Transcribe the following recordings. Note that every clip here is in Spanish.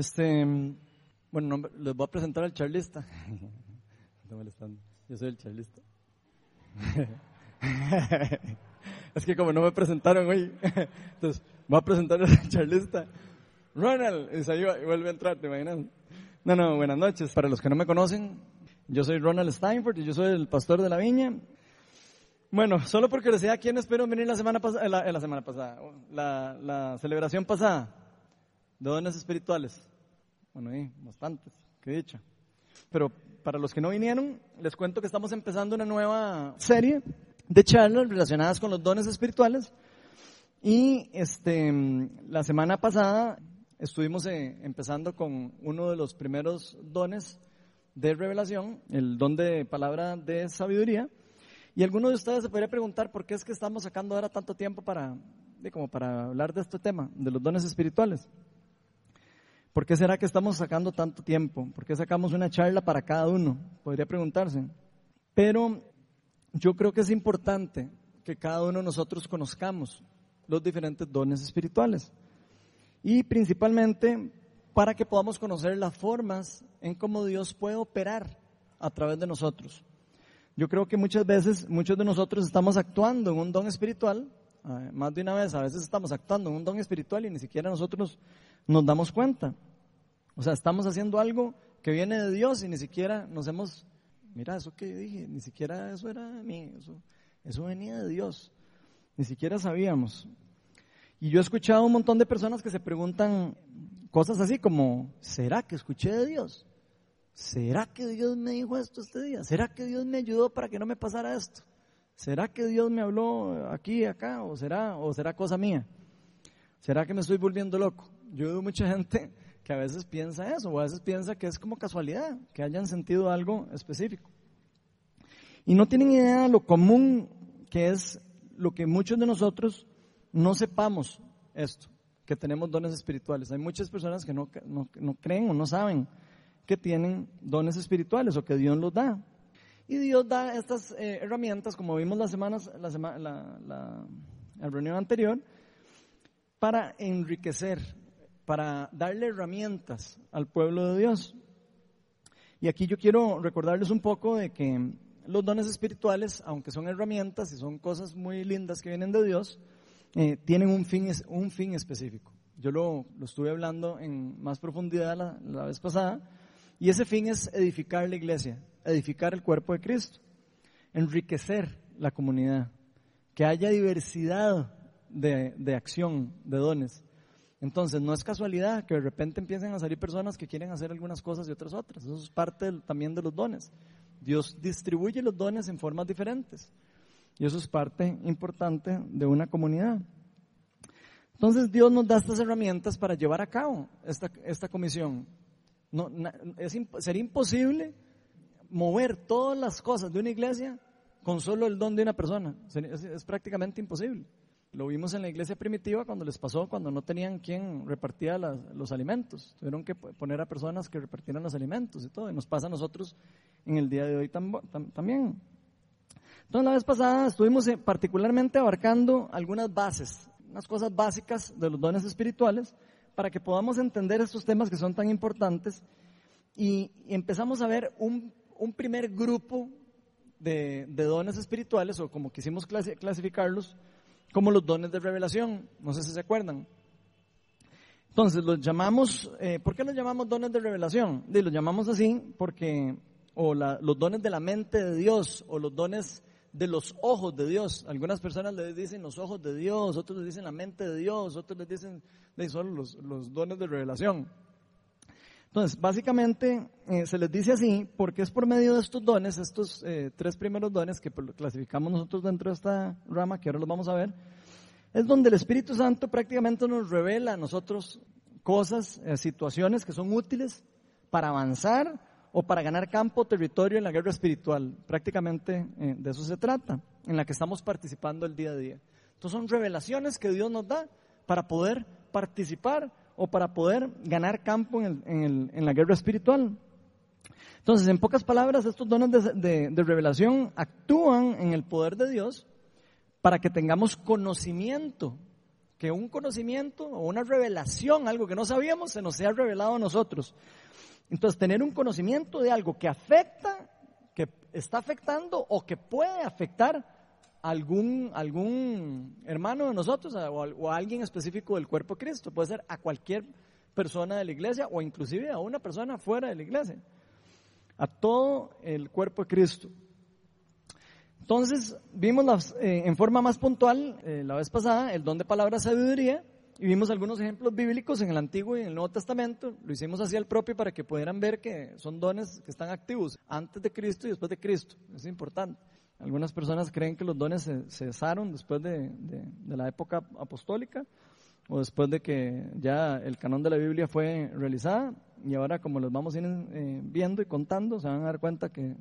Este, bueno, no, les voy a presentar al charlista. Yo soy el charlista. es que como no me presentaron hoy, entonces voy a presentar al charlista. Ronald, y se vuelve a entrar, ¿te imaginas? No, no, buenas noches. Para los que no me conocen, yo soy Ronald Steinford y yo soy el pastor de la viña. Bueno, solo por curiosidad, ¿quién esperó venir la semana pasada, la, la, semana pasada, la, la, celebración pasada de dones espirituales? Bueno, ahí, bastantes, qué dicha. Pero para los que no vinieron, les cuento que estamos empezando una nueva serie de charlas relacionadas con los dones espirituales. Y este, la semana pasada estuvimos eh, empezando con uno de los primeros dones de revelación, el don de palabra de sabiduría. Y alguno de ustedes se podría preguntar por qué es que estamos sacando ahora tanto tiempo para, como para hablar de este tema, de los dones espirituales. ¿Por qué será que estamos sacando tanto tiempo? ¿Por qué sacamos una charla para cada uno? Podría preguntarse. Pero yo creo que es importante que cada uno de nosotros conozcamos los diferentes dones espirituales. Y principalmente para que podamos conocer las formas en cómo Dios puede operar a través de nosotros. Yo creo que muchas veces, muchos de nosotros estamos actuando en un don espiritual, eh, más de una vez, a veces estamos actuando en un don espiritual y ni siquiera nosotros nos damos cuenta. O sea, estamos haciendo algo que viene de Dios y ni siquiera nos hemos, mira, eso que dije, ni siquiera eso era mí, eso, venía de Dios, ni siquiera sabíamos. Y yo he escuchado un montón de personas que se preguntan cosas así como, ¿será que escuché de Dios? ¿Será que Dios me dijo esto este día? ¿Será que Dios me ayudó para que no me pasara esto? ¿Será que Dios me habló aquí acá? ¿O será, ¿O será cosa mía? ¿Será que me estoy volviendo loco? Yo veo mucha gente que a veces piensa eso, o a veces piensa que es como casualidad, que hayan sentido algo específico. Y no tienen idea de lo común que es lo que muchos de nosotros no sepamos esto, que tenemos dones espirituales. Hay muchas personas que no, no creen o no saben que tienen dones espirituales o que Dios los da. Y Dios da estas eh, herramientas, como vimos las semanas, la, la, la, reunión anterior, para enriquecer, para darle herramientas al pueblo de Dios. Y aquí yo quiero recordarles un poco de que los dones espirituales, aunque son herramientas y son cosas muy lindas que vienen de Dios, eh, tienen un fin, un fin específico. Yo lo, lo estuve hablando en más profundidad la, la vez pasada, y ese fin es edificar la iglesia, edificar el cuerpo de Cristo, enriquecer la comunidad, que haya diversidad de, acción, de dones. Entonces, no es casualidad que de repente empiecen a salir personas que quieren hacer algunas cosas y otras otras. Eso es parte también de los dones. Dios distribuye los dones en formas diferentes. Y eso es parte importante de una comunidad. Entonces Dios nos da estas herramientas para llevar a cabo esta, esta comisión. No, sería imposible mover todas las cosas de una iglesia con solo el don de una persona. Es, prácticamente imposible. Lo vimos en la iglesia primitiva cuando les pasó, cuando no tenían quien repartía los alimentos. Tuvieron que poner a personas que repartieran los alimentos y todo. Y nos pasa a nosotros en el día de hoy también. Entonces la vez pasada estuvimos eh, particularmente abarcando algunas bases, unas cosas básicas de los dones espirituales para que podamos entender estos temas que son tan importantes y, empezamos a ver un, primer grupo de, dones espirituales, o como quisimos clasificarlos, como los dones de revelación. No sé si se acuerdan. Entonces, los llamamos, eh, ¿por qué los llamamos dones de revelación? los llamamos así porque, o los dones de la mente de Dios, o los dones de los ojos de Dios. Algunas personas les dicen los ojos de Dios, otros les dicen la mente de Dios, otros les dicen los, los dones de revelación. Entonces, básicamente eh, se les dice así porque es por medio de estos dones, estos eh, tres primeros dones que clasificamos nosotros dentro de esta rama, que ahora los vamos a ver, es donde el Espíritu Santo prácticamente nos revela a nosotros cosas, eh, situaciones que son útiles para avanzar o para ganar campo, territorio en la guerra espiritual. Prácticamente eh, de eso se trata, en la que estamos participando el día a día. Entonces son revelaciones que Dios nos da para poder participar o para poder ganar campo en, la guerra espiritual. Entonces, en pocas palabras, estos dones de, de revelación actúan en el poder de Dios para que tengamos conocimiento, que un conocimiento o una revelación, algo que no sabíamos, se nos sea revelado a nosotros. Entonces, tener un conocimiento de algo que afecta, que está afectando o que puede afectar algún, algún hermano de nosotros o alguien específico del cuerpo de Cristo. Puede ser a cualquier persona de la iglesia o inclusive a una persona fuera de la iglesia. A todo el cuerpo de Cristo. Entonces, vimos eh, en forma más puntual eh, la vez pasada el don de palabra sabiduría y vimos algunos ejemplos bíblicos en el Antiguo y en el Nuevo Testamento. Lo hicimos así al propio para que pudieran ver que son dones que están activos antes de Cristo y después de Cristo. Es importante. Algunas personas creen que los dones se, cesaron después de, la época apostólica o después de que ya el canon de la Biblia fue realizada y ahora como los vamos eh, viendo y contando se van a dar cuenta que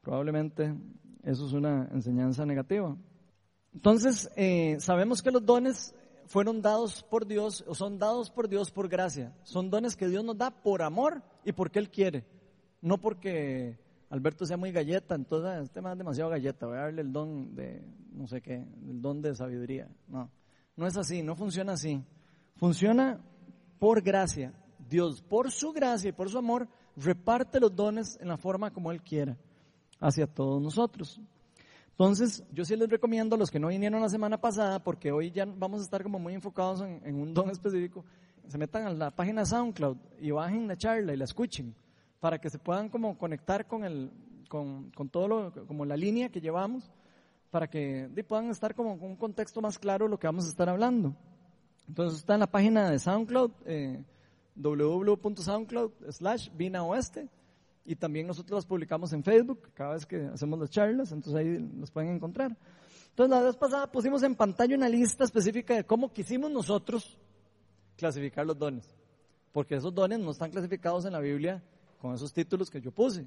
probablemente eso es una enseñanza negativa. Entonces, eh, sabemos que los dones fueron dados por Dios o son dados por Dios por gracia. Son dones que Dios nos da por amor y porque Él quiere. No porque Alberto sea muy galleta, entonces este man es demasiado galleta, voy a darle el don de, no sé qué, el don de sabiduría. No, no es así, no funciona así. Funciona por gracia. Dios, por su gracia y por su amor, reparte los dones en la forma como Él quiera hacia todos nosotros. Entonces, yo sí les recomiendo a los que no vinieron la semana pasada, porque hoy ya vamos a estar como muy enfocados en, un don específico, se metan a la página SoundCloud y bajen la charla y la escuchen, para que se puedan como conectar con, el, con, con todo lo, como la línea que llevamos, para que puedan estar como con un contexto más claro lo que vamos a estar hablando. Entonces está en la página de SoundCloud, eh, www.soundcloud slash Vina Oeste y también nosotros las publicamos en Facebook cada vez que hacemos las charlas, entonces ahí los pueden encontrar. Entonces la vez pasada pusimos en pantalla una lista específica de cómo quisimos nosotros clasificar los dones, porque esos dones no están clasificados en la Biblia con esos títulos que yo puse,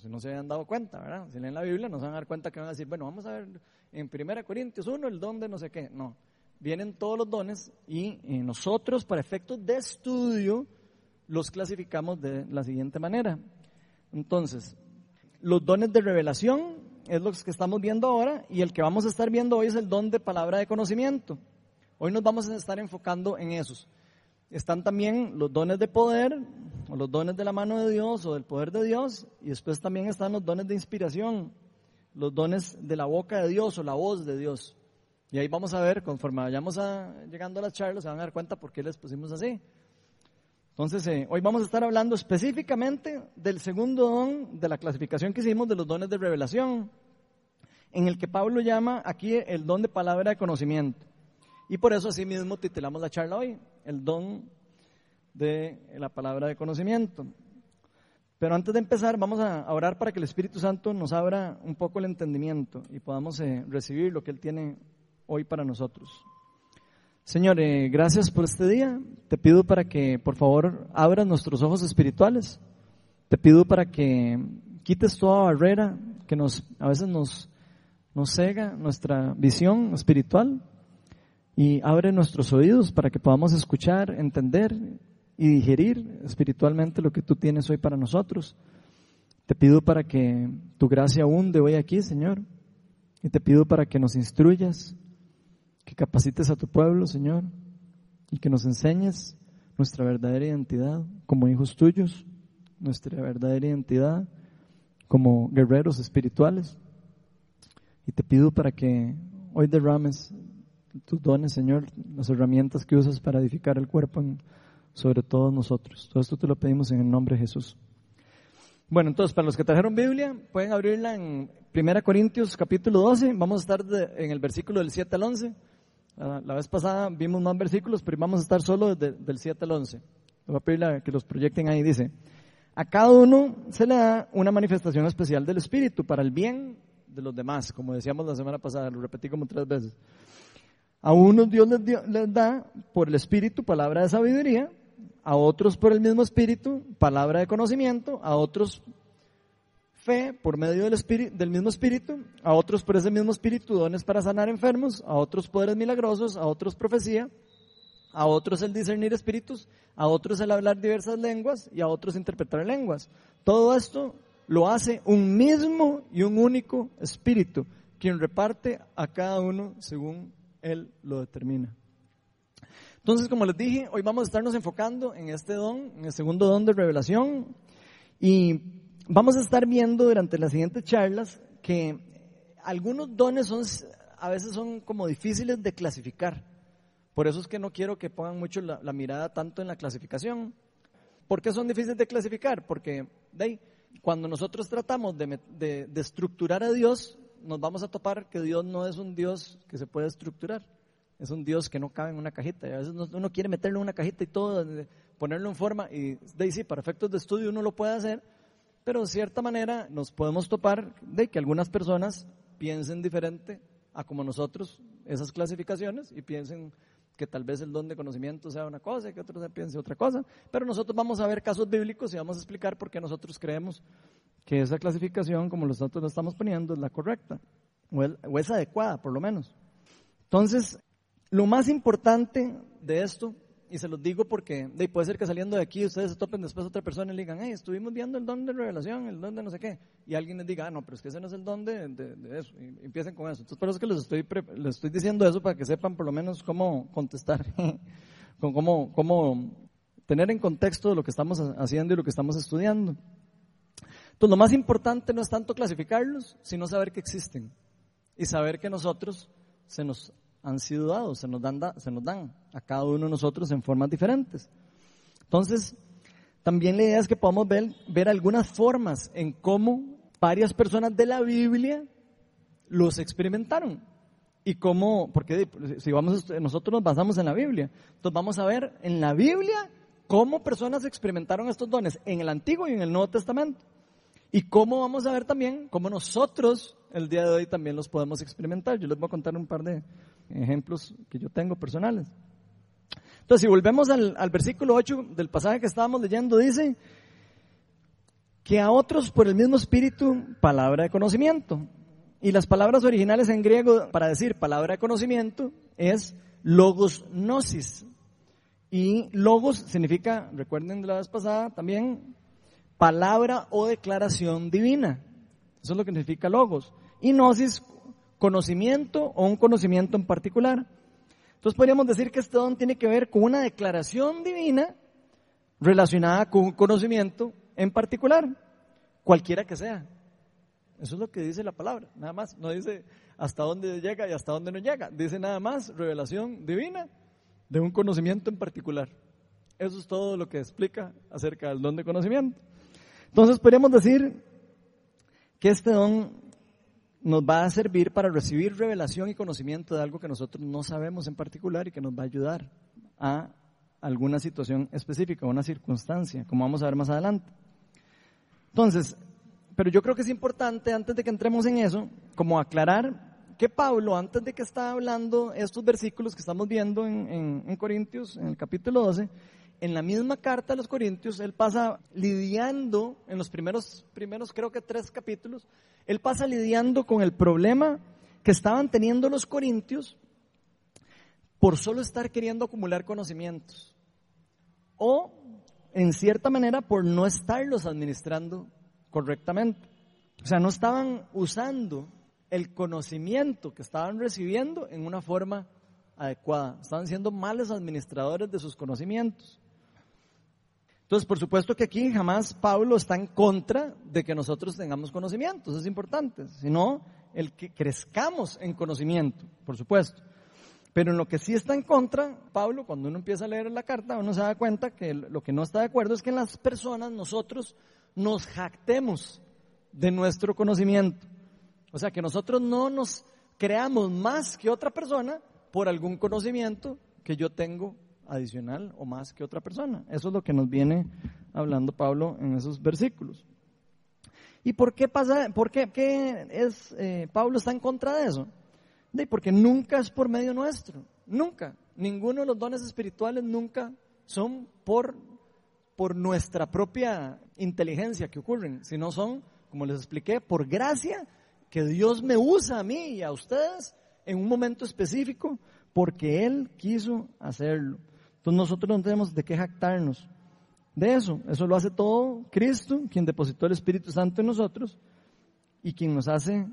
si no se habían dado cuenta, ¿verdad? Si leen la Biblia no se van a dar cuenta que van a decir, bueno, vamos a ver en 1 Corintios 1 el don de no sé qué, no. Vienen todos los dones y eh, nosotros para efectos de estudio los clasificamos de la siguiente manera. Entonces, los dones de revelación es lo que estamos viendo ahora y el que vamos a estar viendo hoy es el don de palabra de conocimiento. Hoy nos vamos a estar enfocando en esos. Están también los dones de poder o los dones de la mano de Dios o del poder de Dios y después también están los dones de inspiración, los dones de la boca de Dios o la voz de Dios. Y ahí vamos a ver, conforme vayamos llegando a las charlas, se van a dar cuenta por qué les pusimos así. Entonces, eh, hoy vamos a estar hablando específicamente del segundo don de la clasificación que hicimos de los dones de revelación, en el que Pablo llama aquí el don de palabra de conocimiento. Y por eso así mismo titulamos la charla hoy, el don de la palabra de conocimiento. Pero antes de empezar, vamos a orar para que el Espíritu Santo nos abra un poco el entendimiento y podamos eh, recibir lo que Él tiene hoy para nosotros. Señor, eh, gracias por este día. Te pido para que, por favor, abras nuestros ojos espirituales. Te pido para que quites toda barrera que nos, a veces nos, nos cega nuestra visión espiritual y abre nuestros oídos para que podamos escuchar, entender y digerir espiritualmente lo que tú tienes hoy para nosotros. Te pido para que tu gracia hunde hoy aquí, Señor, y te pido para que nos instruyas, que capacites a tu pueblo, Señor, y que nos enseñes nuestra verdadera identidad como hijos tuyos, nuestra verdadera identidad como guerreros espirituales. Y te pido para que hoy derrames tus dones, Señor, las herramientas que usas para edificar el cuerpo sobre todos nosotros. Todo esto te lo pedimos en el nombre de Jesús. Bueno, entonces, para los que trajeron Biblia, pueden abrirla en 1 Corintios capítulo 12. Vamos a estar en el versículo del 7 al 11. Ah, la vez pasada vimos más versículos, pero vamos a estar solo desde, del 7 al 11. voy a pedir que los proyecten ahí. Dice, a cada uno se le da una manifestación especial del Espíritu para el bien de los demás, como decíamos la semana pasada, lo repetí como tres veces. A unos Dios les, da por el Espíritu palabra de sabiduría, a otros por el mismo Espíritu palabra de conocimiento, a otros fe por medio del, espíritu, del mismo espíritu, a otros por ese mismo espíritu dones para sanar enfermos, a otros poderes milagrosos, a otros profecía, a otros el discernir espíritus, a otros el hablar diversas lenguas y a otros interpretar lenguas. Todo esto lo hace un mismo y un único espíritu, quien reparte a cada uno según él lo determina. Entonces, como les dije, hoy vamos a estarnos enfocando en este don, en el segundo don de revelación, y vamos a estar viendo durante las siguientes charlas que algunos dones son, a veces son como difíciles de clasificar. Por eso es que no quiero que pongan mucho la, mirada tanto en la clasificación. ¿Por qué son difíciles de clasificar? Porque de cuando nosotros tratamos de estructurar a Dios, nos vamos a topar que Dios no es un Dios que se puede estructurar es un Dios que no cabe en una cajita. Y a veces uno quiere meterlo en una cajita y todo, ponerlo en forma. Y de sí, para efectos de estudio uno lo puede hacer, pero de cierta manera nos podemos topar de que algunas personas piensen diferente a como nosotros esas clasificaciones y piensen que tal vez el don de conocimiento sea una cosa y que otros piensen otra cosa. Pero nosotros vamos a ver casos bíblicos y vamos a explicar por qué nosotros creemos que esa clasificación, como nosotros la estamos poniendo, es la correcta o es adecuada, por lo menos. Entonces, lo más importante de esto, y se los digo porque puede ser que saliendo de aquí ustedes se topen después otra persona y le digan, hey, estuvimos viendo el don de revelación, el don de no sé qué, y alguien les diga, ah, no, pero es que ese no es el don de, eso, y empiecen con eso. Entonces, por eso es que les estoy, les estoy diciendo eso para que sepan por lo menos cómo contestar, con cómo, cómo tener en contexto lo que estamos haciendo y lo que estamos estudiando. Entonces, lo más importante no es tanto clasificarlos, sino saber que existen y saber que nosotros se nos han sido dados, se nos dan, se nos dan a cada uno de nosotros en formas diferentes. Entonces, también la idea es que podamos ver, ver algunas formas en cómo varias personas de la Biblia los experimentaron. Y cómo, porque si vamos, nosotros nos basamos en la Biblia, entonces vamos a ver en la Biblia cómo personas experimentaron estos dones en el Antiguo y en el Nuevo Testamento. Y cómo vamos a ver también cómo nosotros el día de hoy también los podemos experimentar. Yo les voy a contar un par de ejemplos que yo tengo personales. Entonces, si volvemos al, versículo 8 del pasaje que estábamos leyendo, dice que a otros por el mismo espíritu, palabra de conocimiento. Y las palabras originales en griego para decir palabra de conocimiento es logos gnosis. Y logos significa, recuerden de la vez pasada también, palabra o declaración divina. Eso es lo que significa logos. Y gnosis, conocimiento o un conocimiento en particular. Entonces podríamos decir que este don tiene que ver con una declaración divina relacionada con un conocimiento en particular, cualquiera que sea. Eso es lo que dice la palabra, nada más. No dice hasta dónde llega y hasta dónde no llega. Dice nada más revelación divina de un conocimiento en particular. Eso es todo lo que explica acerca del don de conocimiento. Entonces podríamos decir que este don nos va a servir para recibir revelación y conocimiento de algo que nosotros no sabemos en particular y que nos va a ayudar a alguna situación específica, una circunstancia, como vamos a ver más adelante. Entonces, pero yo creo que es importante, antes de que entremos en eso, como aclarar que Pablo, antes de que está hablando estos versículos que estamos viendo en, en Corintios, en el capítulo 12, en la misma carta a los Corintios, él pasa lidiando, en los primeros, primeros creo que tres capítulos, él pasa lidiando con el problema que estaban teniendo los Corintios por solo estar queriendo acumular conocimientos. O, en cierta manera, por no estarlos administrando correctamente. O sea, no estaban usando el conocimiento que estaban recibiendo en una forma adecuada. Estaban siendo malos administradores de sus conocimientos. Entonces, por supuesto que aquí jamás Pablo está en contra de que nosotros tengamos conocimientos, es importante, sino el que crezcamos en conocimiento, por supuesto. Pero en lo que sí está en contra, Pablo, cuando uno empieza a leer la carta, uno se da cuenta que lo que no está de acuerdo es que en las personas nosotros nos jactemos de nuestro conocimiento. O sea, que nosotros no nos creamos más que otra persona por algún conocimiento que yo tengo adicional o más que otra persona. Eso es lo que nos viene hablando Pablo en esos versículos. ¿Y por qué pasa, por qué, es, eh, Pablo está en contra de eso? De, porque nunca es por medio nuestro, nunca. Ninguno de los dones espirituales nunca son por, por nuestra propia inteligencia que ocurren, sino son, como les expliqué, por gracia que Dios me usa a mí y a ustedes en un momento específico porque Él quiso hacerlo. Entonces nosotros no tenemos de qué jactarnos de eso. Eso lo hace todo Cristo, quien depositó el Espíritu Santo en nosotros y quien nos hace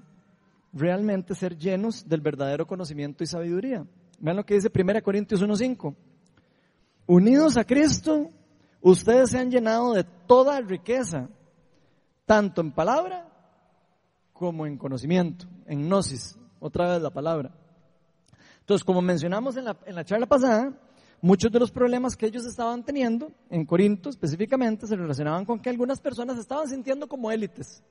realmente ser llenos del verdadero conocimiento y sabiduría. Vean lo que dice 1 Corintios 1.5. unidos a Cristo, ustedes se han llenado de toda riqueza, tanto en palabra como en conocimiento, en gnosis, otra vez la palabra. Entonces, como mencionamos en la, en la charla pasada, muchos de los problemas que ellos estaban teniendo, en Corinto específicamente, se relacionaban con que algunas personas estaban sintiendo como élites.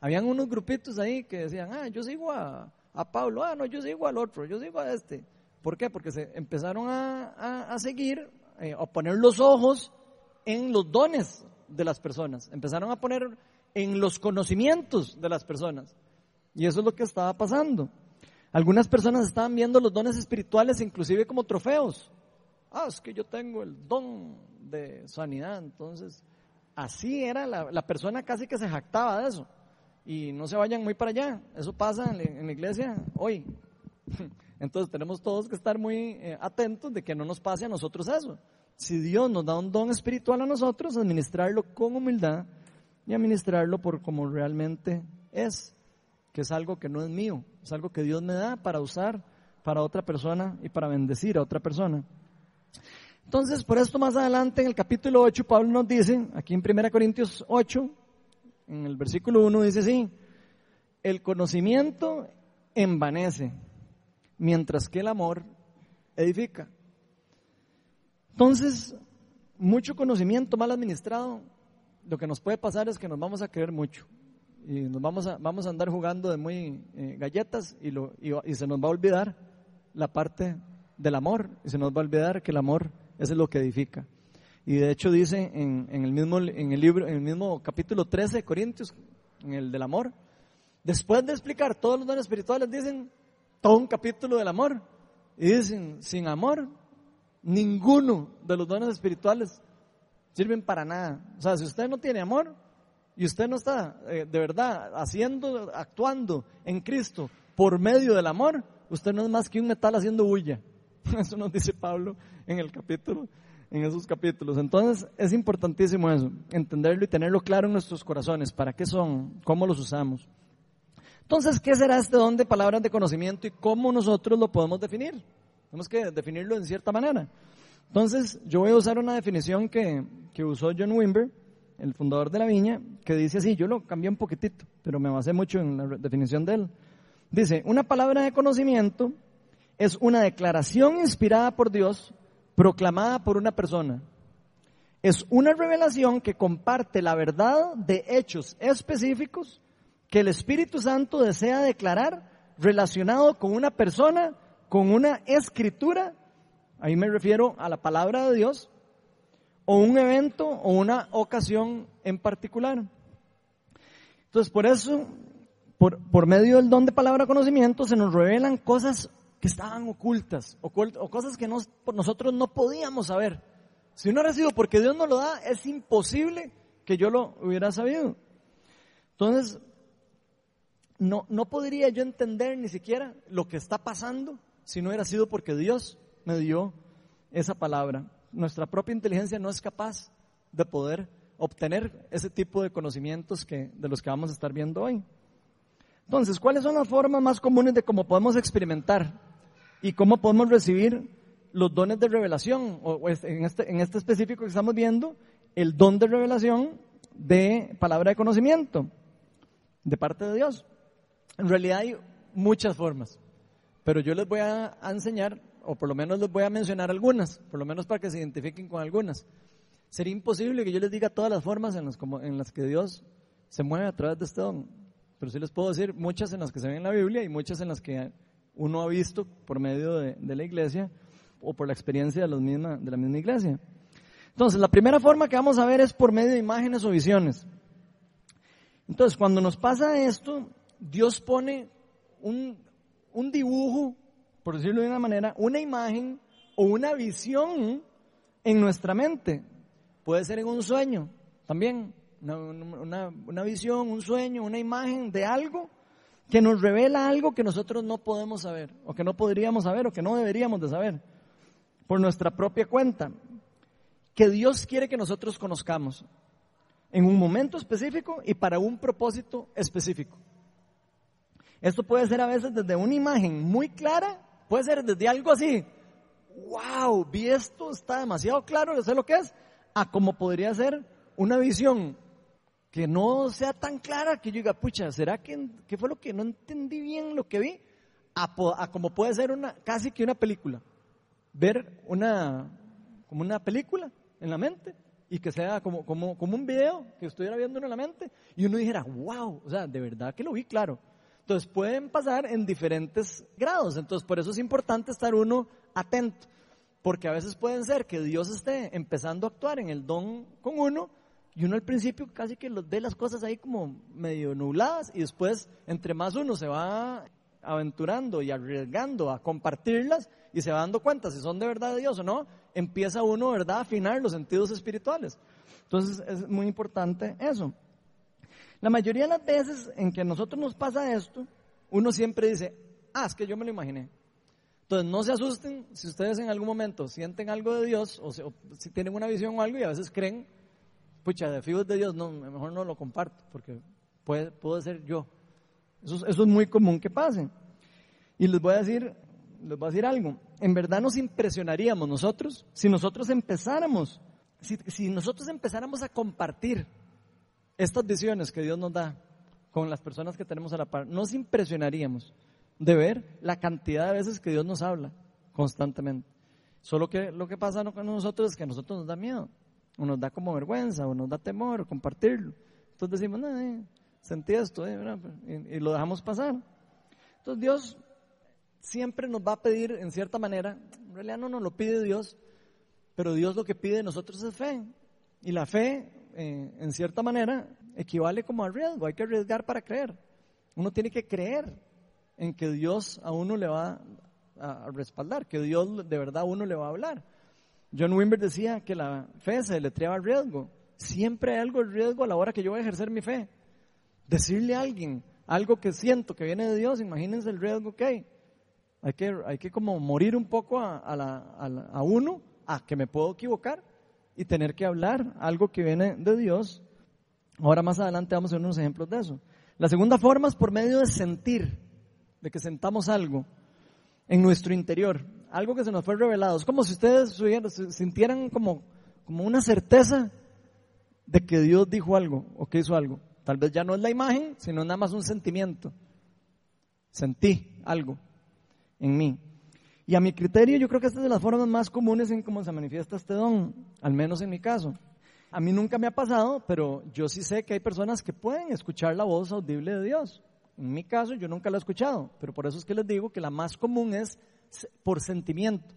Habían unos grupitos ahí que decían, ah, yo sigo a, a Pablo, ah, no, yo sigo al otro, yo sigo a este. ¿Por qué? Porque se empezaron a, a, seguir, eh, a poner los ojos en los dones de las personas, empezaron a poner en los conocimientos de las personas. Y eso es lo que estaba pasando. Algunas personas estaban viendo los dones espirituales inclusive como trofeos. Ah, es que yo tengo el don de sanidad. Entonces, así era la, la persona casi que se jactaba de eso. Y no se vayan muy para allá. Eso pasa en, la iglesia hoy. Entonces tenemos todos que estar muy eh, atentos de que no nos pase a nosotros eso. Si Dios nos da un don espiritual a nosotros, administrarlo con humildad y administrarlo por como realmente es, que es algo que no es mío, es algo que Dios me da para usar para otra persona y para bendecir a otra persona. Entonces, por esto más adelante en el capítulo 8, Pablo nos dice, aquí en 1 Corintios 8, en el versículo 1 dice así, el conocimiento envanece, mientras que el amor edifica. Entonces, mucho conocimiento mal administrado, lo que nos puede pasar es que nos vamos a creer mucho y nos vamos a, vamos a andar jugando de muy eh, galletas y, lo, y, se nos va a olvidar la parte del amor y se nos va a olvidar que el amor es lo que edifica. Y de hecho dice en, el mismo, en el libro, en el mismo capítulo 13 de Corintios, en el del amor, después de explicar todos los dones espirituales, dicen todo un capítulo del amor. Y dicen, sin amor, ninguno de los dones espirituales sirven para nada. O sea, si usted no tiene amor y usted no está eh, de verdad haciendo, actuando en Cristo por medio del amor, usted no es más que un metal haciendo bulla. Eso nos dice Pablo en el capítulo en esos capítulos. Entonces es importantísimo eso, entenderlo y tenerlo claro en nuestros corazones, para qué son, cómo los usamos. Entonces, ¿qué será este don de palabras de conocimiento y cómo nosotros lo podemos definir? Tenemos que definirlo en cierta manera. Entonces, yo voy a usar una definición que, que usó John Wimber, el fundador de la viña, que dice así, yo lo cambié un poquitito, pero me basé mucho en la definición de él. Dice, una palabra de conocimiento es una declaración inspirada por Dios proclamada por una persona. Es una revelación que comparte la verdad de hechos específicos que el Espíritu Santo desea declarar relacionado con una persona, con una escritura, ahí me refiero a la palabra de Dios, o un evento o una ocasión en particular. Entonces, por eso, por, por medio del don de palabra conocimiento, se nos revelan cosas que estaban ocultas o, cosas que nosotros no podíamos saber. Si no hubiera sido porque Dios nos lo da, es imposible que yo lo hubiera sabido. Entonces, no, no podría yo entender ni siquiera lo que está pasando si no hubiera sido porque Dios me dio esa palabra. Nuestra propia inteligencia no es capaz de poder obtener ese tipo de conocimientos que, de los que vamos a estar viendo hoy. Entonces, ¿cuáles son las formas más comunes de cómo podemos experimentar y cómo podemos recibir los dones de revelación, o en este, en este específico que estamos viendo, el don de revelación de palabra de conocimiento de parte de Dios. En realidad hay muchas formas, pero yo les voy a, enseñar, o por lo menos les voy a mencionar algunas, por lo menos para que se identifiquen con algunas. Sería imposible que yo les diga todas las formas en las, como, en las que Dios se mueve a través de este don, pero sí les puedo decir muchas en las que se ven en la Biblia y muchas en las que uno ha visto por medio de, la iglesia o por la experiencia de, los misma, de la misma iglesia. Entonces, la primera forma que vamos a ver es por medio de imágenes o visiones. Entonces, cuando nos pasa esto, Dios pone un, un dibujo, por decirlo de una manera, una imagen o una visión en nuestra mente. Puede ser en un sueño también, una, visión, un sueño, una imagen de algo que nos revela algo que nosotros no podemos saber, o que no podríamos saber, o que no deberíamos de saber, por nuestra propia cuenta, que Dios quiere que nosotros conozcamos en un momento específico y para un propósito específico. Esto puede ser a veces desde una imagen muy clara, puede ser desde algo así, wow, vi esto, está demasiado claro, yo sé lo que es, a como podría ser una visión que no sea tan clara que yo diga, pucha, ¿será que qué fue lo que no entendí bien lo que vi? A, a como puede ser una, casi que una película. Ver una, como una película en la mente y que sea como, como, como un video que estuviera viendo en la mente y uno dijera, wow, o sea, de verdad que lo vi claro. Entonces pueden pasar en diferentes grados, entonces por eso es importante estar uno atento, porque a veces pueden ser que Dios esté empezando a actuar en el don con uno y uno al principio casi que ve las cosas ahí como medio nubladas y después entre más uno se va aventurando y arriesgando a compartirlas y se va dando cuenta si son de verdad de Dios o no, empieza uno, ¿verdad?, a afinar los sentidos espirituales. Entonces es muy importante eso. La mayoría de las veces en que a nosotros nos pasa esto, uno siempre dice, ah, es que yo me lo imaginé. Entonces no se asusten si ustedes en algún momento sienten algo de Dios o, si tienen una visión o algo y a veces creen, pucha, de fibros de Dios, no, mejor no lo comparto porque puede, puede ser yo. Eso, eso es muy común que pase. Y les voy a decir les voy a decir algo. En verdad nos impresionaríamos nosotros si nosotros empezáramos, si, nosotros empezáramos a compartir estas visiones que Dios nos da con las personas que tenemos a la par, nos impresionaríamos de ver la cantidad de veces que Dios nos habla constantemente. Solo que lo que pasa con nosotros es que a nosotros nos da miedo, o nos da como vergüenza, o nos da temor compartirlo. Entonces decimos, no, eh, sentí esto, eh, y, y lo dejamos pasar. Entonces Dios siempre nos va a pedir, en cierta manera, en realidad no nos lo pide Dios, pero Dios lo que pide de nosotros es fe. Y la fe, eh, en cierta manera, equivale como al riesgo. Hay que arriesgar para creer. Uno tiene que creer en que Dios a uno le va a, respaldar, que Dios de verdad a uno le va a hablar. John Wimber decía que la fe se letreaba al riesgo. Siempre hay algo de riesgo a la hora que yo voy a ejercer mi fe. Decirle a alguien algo que siento que viene de Dios, imagínense el riesgo que hay. Hay que, hay que como morir un poco a, a, uno, a que me puedo equivocar y tener que hablar algo que viene de Dios. Ahora más adelante vamos a ver unos ejemplos de eso. La segunda forma es por medio de sentir, de que sentamos algo en nuestro interior, algo que se nos fue revelado. Es como si ustedes sintieran como, como una certeza de que Dios dijo algo o que hizo algo. Tal vez ya no es la imagen, sino nada más un sentimiento. Sentí algo en mí. Y a mi criterio, yo creo que esta es de las formas más comunes en cómo se manifiesta este don, al menos en mi caso. A mí nunca me ha pasado, pero yo sí sé que hay personas que pueden escuchar la voz audible de Dios. En mi caso, yo nunca la he escuchado, pero por eso es que les digo que la más común es por sentimiento.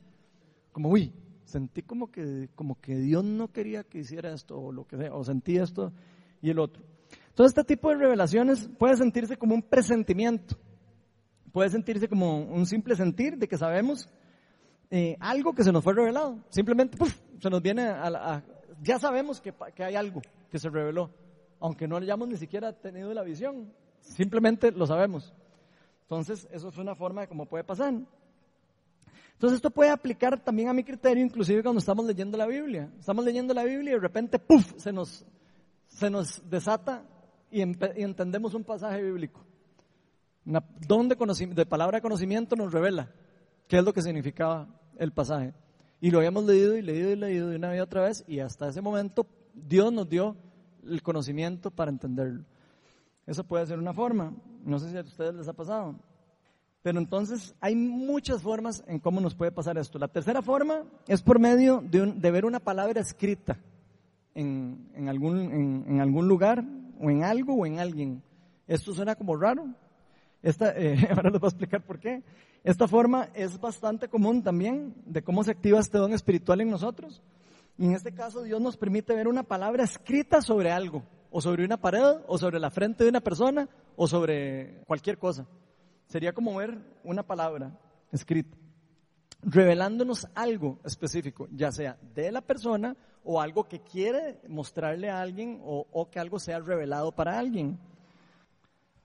Como, uy, sentí como que, como que Dios no quería que hiciera esto, o lo que sea, o sentí esto y el otro. Todo este tipo de revelaciones puede sentirse como un presentimiento puede sentirse como un simple sentir de que sabemos eh, algo que se nos fue revelado. Simplemente se nos viene a, ya sabemos que, que, hay algo que se reveló, aunque no hayamos ni siquiera tenido la visión, simplemente lo sabemos. Entonces, eso es una forma de cómo puede pasar. Entonces, esto puede aplicar también a mi criterio, inclusive cuando estamos leyendo la Biblia. Estamos leyendo la Biblia y de repente, ¡puf!, se nos, se nos desata y entendemos un pasaje bíblico. Una don de, palabra de conocimiento nos revela qué es lo que significaba el pasaje. Y lo habíamos leído y leído y leído de una vez y otra vez y hasta ese momento Dios nos dio el conocimiento para entenderlo. Eso puede ser una forma. No sé si a ustedes les ha pasado. Pero entonces hay muchas formas en cómo nos puede pasar esto. La tercera forma es por medio de, ver una palabra escrita en, algún, lugar o en algo o en alguien. Esto suena como raro, eh, ahora les voy a explicar por qué. Esta forma es bastante común también de cómo se activa este don espiritual en nosotros. Y en este caso Dios nos permite ver una palabra escrita sobre algo, o sobre una pared, o sobre la frente de una persona, o sobre cualquier cosa. Sería como ver una palabra escrita, revelándonos algo específico, ya sea de la persona o algo que quiere mostrarle a alguien o, o que algo sea revelado para alguien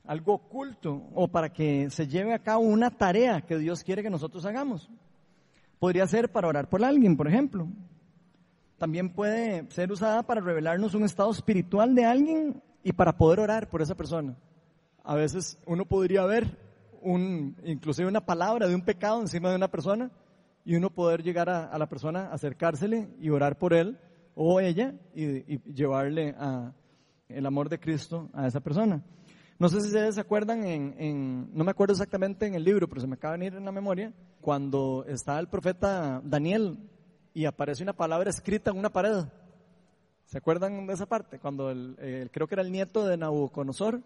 algo oculto o para que se lleve a cabo una tarea que Dios quiere que nosotros hagamos. Podría ser para orar por alguien, por ejemplo. También puede ser usada para revelarnos un estado espiritual de alguien y para poder orar por esa persona. A veces uno podría ver un, inclusive una palabra de un pecado encima de una persona y uno poder llegar a, la persona, acercársele y orar por él o ella y, llevarle el amor de Cristo a esa persona. No sé si ustedes se acuerdan, en, no me acuerdo exactamente en el libro, pero se me acaba de venir en la memoria, cuando está el profeta Daniel y aparece una palabra escrita en una pared. ¿Se acuerdan de esa parte? Cuando el, creo que era el nieto de Nabucodonosor,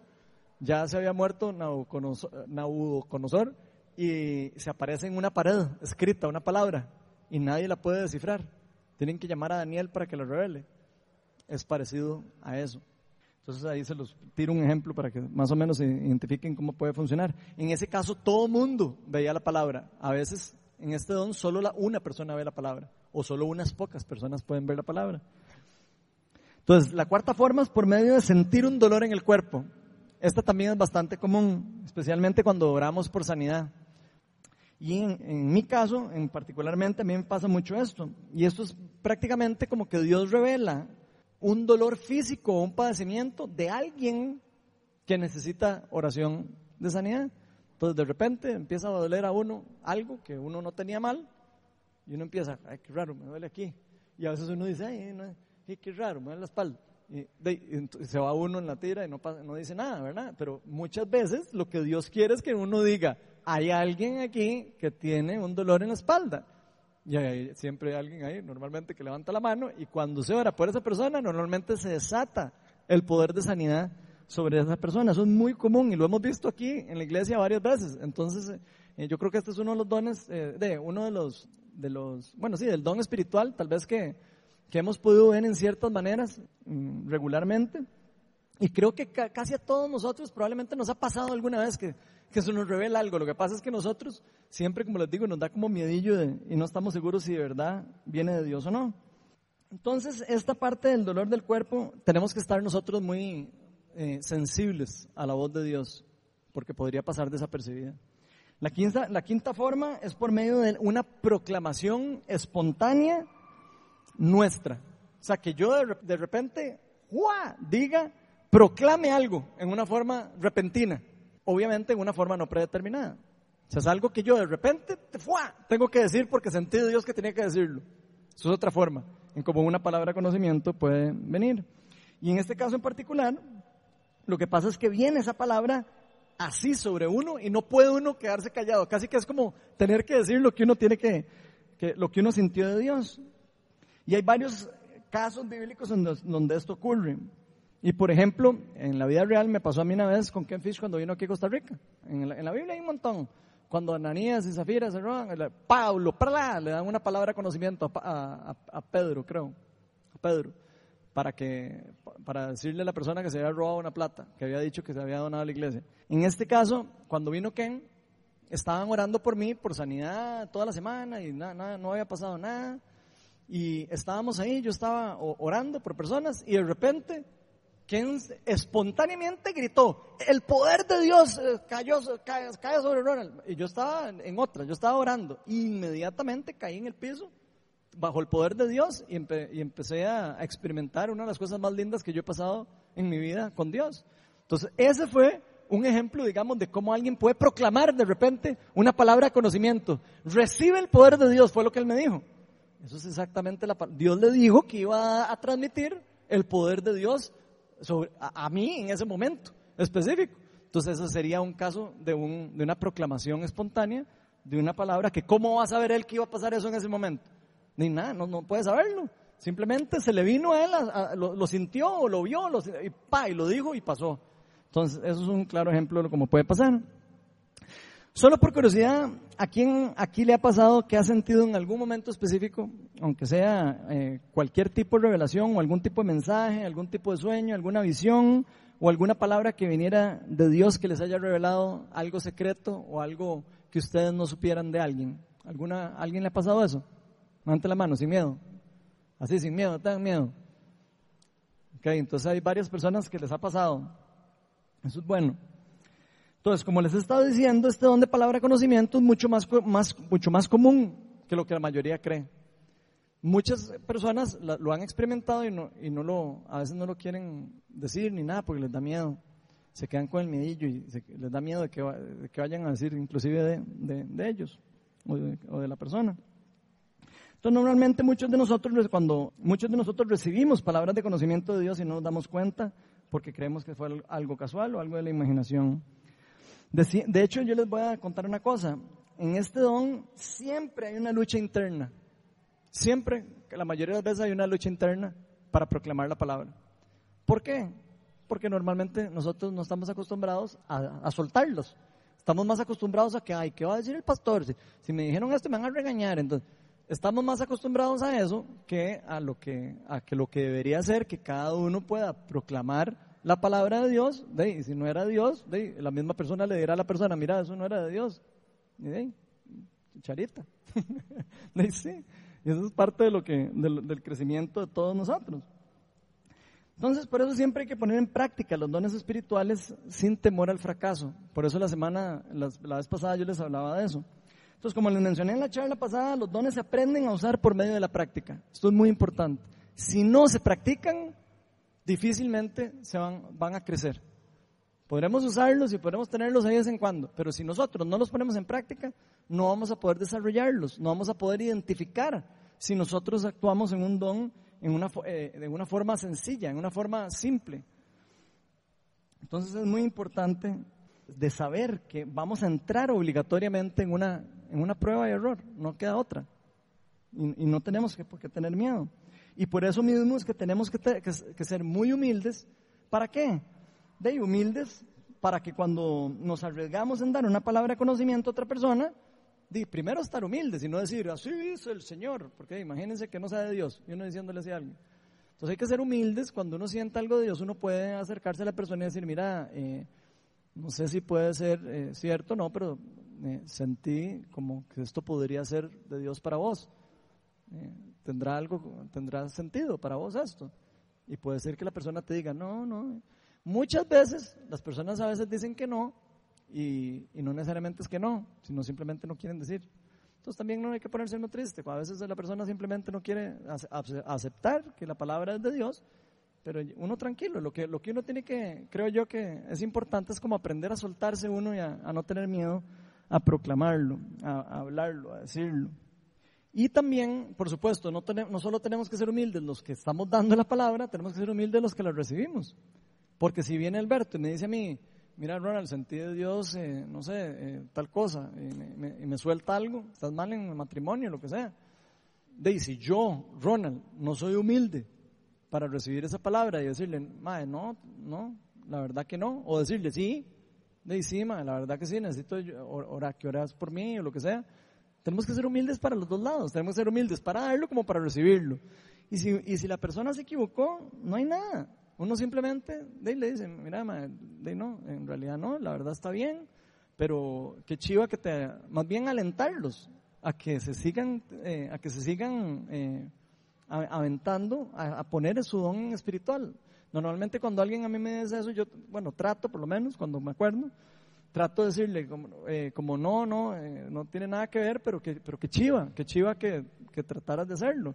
ya se había muerto Nabucodonosor, y se aparece en una pared escrita una palabra y nadie la puede descifrar. Tienen que llamar a Daniel para que lo revele. Es parecido a eso. Entonces ahí se los tiro un ejemplo para que más o menos identifiquen cómo puede funcionar. En ese caso todo mundo veía la palabra. A veces en este don solo la, una persona ve la palabra o solo unas pocas personas pueden ver la palabra. Entonces la cuarta forma es por medio de sentir un dolor en el cuerpo. Esta también es bastante común, especialmente cuando oramos por sanidad. Y en, mi caso, en particularmente, a mí me pasa mucho esto. Y esto es prácticamente como que Dios revela un dolor físico o un padecimiento de alguien que necesita oración de sanidad. Entonces de repente empieza a doler a uno algo que uno no tenía mal y uno empieza, ay, qué raro, me duele aquí. Y a veces uno dice, ay, qué raro, me duele la espalda. Se va uno en la tira y no, dice nada, ¿verdad? Pero muchas veces lo que Dios quiere es que uno diga, hay alguien aquí que tiene un dolor en la espalda. Y siempre hay alguien ahí, normalmente, que levanta la mano y cuando se ora por esa persona, normalmente se desata el poder de sanidad sobre esa persona. Eso es muy común y lo hemos visto aquí en la iglesia varias veces. Entonces, eh, yo creo que este es uno de los dones, eh, de uno de los, de los, bueno, sí, del don espiritual, tal vez que, que hemos podido ver en ciertas maneras mm, regularmente. Y creo que casi a todos nosotros probablemente nos ha pasado alguna vez que que eso nos revela algo. Lo que pasa es que nosotros siempre, como les digo, nos da como miedillo y no estamos seguros si de verdad viene de Dios o no. Entonces, esta parte del dolor del cuerpo, tenemos que estar nosotros muy eh, sensibles a la voz de Dios, porque podría pasar desapercibida. La quinta, la quinta forma es por medio de una proclamación espontánea nuestra. O sea, que yo de, repente, ¡juá! diga, proclame algo en una forma repentina obviamente en una forma no predeterminada. O sea, es algo que yo de repente tengo que decir porque sentí de Dios que tenía que decirlo. Eso es otra forma en cómo una palabra conocimiento puede venir. Y en este caso en particular, lo que pasa es que viene esa palabra así sobre uno y no puede uno quedarse callado. Casi que es como tener que decir lo que uno tiene que, que lo que uno sintió de Dios. Y hay varios casos bíblicos donde esto ocurre. Y por ejemplo, en la vida real me pasó a mí una vez con Ken Fish cuando vino aquí a Costa Rica. En la, Biblia hay un montón. Cuando Ananías y Zafira se roban, Pablo, le dan una palabra de conocimiento a, a, Pedro, creo. A Pedro. Para, que, para decirle a la persona que se había robado una plata, que había dicho que se había donado a la iglesia. En este caso, cuando vino Ken, estaban orando por mí, por sanidad, toda la semana y nada, no había pasado nada. Y estábamos ahí, yo estaba orando por personas y de repente quien espontáneamente gritó, el poder de Dios eh, cayó, cae, sobre Ronald. Y yo estaba en otra, yo estaba orando. inmediatamente caí en el piso bajo el poder de Dios y, empecé a, experimentar una de las cosas más lindas que yo he pasado en mi vida con Dios. Entonces, ese fue un ejemplo, digamos, de cómo alguien puede proclamar de repente una palabra de conocimiento. Recibe el poder de Dios, fue lo que él me dijo. Eso es exactamente la Dios le dijo que iba a transmitir el poder de Dios a, mí en ese momento específico. Entonces eso sería un caso de, un, de una proclamación espontánea de una palabra que cómo va a saber él que iba a pasar eso en ese momento. Ni nada, no, no puede saberlo. Simplemente se le vino a él, lo, sintió o lo vio y, pa, y lo dijo y pasó. Entonces eso es un claro ejemplo de cómo puede pasar. Solo por curiosidad, ¿a quién aquí le ha pasado que ha sentido en algún momento específico, aunque sea eh, cualquier tipo de revelación o algún tipo de mensaje, algún tipo de sueño, alguna visión o alguna palabra que viniera de Dios que les haya revelado algo secreto o algo que ustedes no supieran de alguien? ¿Alguna, ¿Alguien le ha pasado eso? Levante la mano, sin miedo. Así, sin miedo, tengan miedo. Ok, entonces hay varias personas que les ha pasado. Eso es bueno. Entonces, como les he estado diciendo, este don de palabra conocimiento es mucho más, más, mucho más común que lo que la mayoría cree. Muchas personas lo han experimentado y, no, y no lo, a veces no lo quieren decir ni nada porque les da miedo. Se quedan con el miedillo y les da miedo de que, que, vayan a decir inclusive de, de, ellos o de, o de la persona. Entonces, normalmente muchos de nosotros, cuando muchos de nosotros recibimos palabras de conocimiento de Dios y no nos damos cuenta porque creemos que fue algo casual o algo de la imaginación. De, hecho, yo les voy a contar una cosa. En este don siempre hay una lucha interna. Siempre, que la mayoría de las veces hay una lucha interna para proclamar la palabra. ¿Por qué? Porque normalmente nosotros no estamos acostumbrados a, soltarlos. Estamos más acostumbrados a que, ay, ¿qué va a decir el pastor? Si, si me dijeron esto me van a regañar. Entonces, estamos más acostumbrados a eso que a lo que, a que lo que debería ser que cada uno pueda proclamar la palabra de Dios, de, si no era Dios, de, la misma persona le dirá a la persona, mira, eso no era de Dios. De, charita. de, sí. Y eso es parte de lo que, del, del crecimiento de todos nosotros. Entonces, por eso siempre hay que poner en práctica los dones espirituales sin temor al fracaso. Por eso la semana, la vez pasada yo les hablaba de eso. Entonces, como les mencioné en la charla pasada, los dones se aprenden a usar por medio de la práctica. Esto es muy importante. Si no se practican, difícilmente se van, van a crecer. Podremos usarlos y podremos tenerlos ahí de vez en cuando, pero si nosotros no los ponemos en práctica, no vamos a poder desarrollarlos, no vamos a poder identificar si nosotros actuamos en un don en una, eh, de una forma sencilla, en una forma simple. Entonces es muy importante de saber que vamos a entrar obligatoriamente en una, en una prueba de error, no queda otra. Y, no tenemos que, por qué tener miedo. Y por eso mismo es que tenemos que, que, ser muy humildes. ¿Para qué? De humildes para que cuando nos arriesgamos en dar una palabra de conocimiento a otra persona, di, primero estar humildes y no decir, así dice el Señor, porque imagínense que no sabe de Dios, y uno diciéndole así a alguien. Entonces hay que ser humildes, cuando uno sienta algo de Dios, uno puede acercarse a la persona y decir, mira, eh, no sé si puede ser eh, cierto no, pero sentí como que esto podría ser de Dios para vos. ¿Tendrá algo, tendrá sentido para vos esto? Y puede ser que la persona te diga, no, no. Muchas veces las personas a veces dicen que no y, no necesariamente es que no, sino simplemente no quieren decir. Entonces también no hay que ponerse muy triste. A veces la persona simplemente no quiere aceptar que la palabra es de Dios, pero uno tranquilo. Lo que, lo que uno tiene que, creo yo que es importante es como aprender a soltarse uno y a no tener miedo a proclamarlo, a, hablarlo, a decirlo. Y también, por supuesto, no, tenemos, no solo tenemos que ser humildes los que estamos dando la palabra, tenemos que ser humildes los que la recibimos. Porque si viene Alberto y me dice a mí, mira Ronald, sentí de Dios, eh, no sé, eh, tal cosa, y me, y me, suelta algo, estás mal en el matrimonio, lo que sea. De si yo, Ronald, no soy humilde para recibir esa palabra y decirle, madre, no, no, la verdad que no, o decirle, sí, de encima, la verdad que sí, necesito orar, que oras por mí o lo que sea. Tenemos que ser humildes para los dos lados, tenemos que ser humildes para darlo como para recibirlo. Y si, y si la persona se equivocó, no hay nada. Uno simplemente de, le dice, mira, de, no, en realidad no, la verdad está bien, pero qué chiva que te, más bien alentarlos a que se sigan, eh, a que se sigan eh, aventando a, a poner su don espiritual. Normalmente cuando alguien a mí me dice eso, yo, bueno, trato por lo menos, cuando me acuerdo, trato de decirle como, eh, como no, no, eh, no tiene nada que ver, pero que, pero que chiva, que chiva que, que trataras de hacerlo.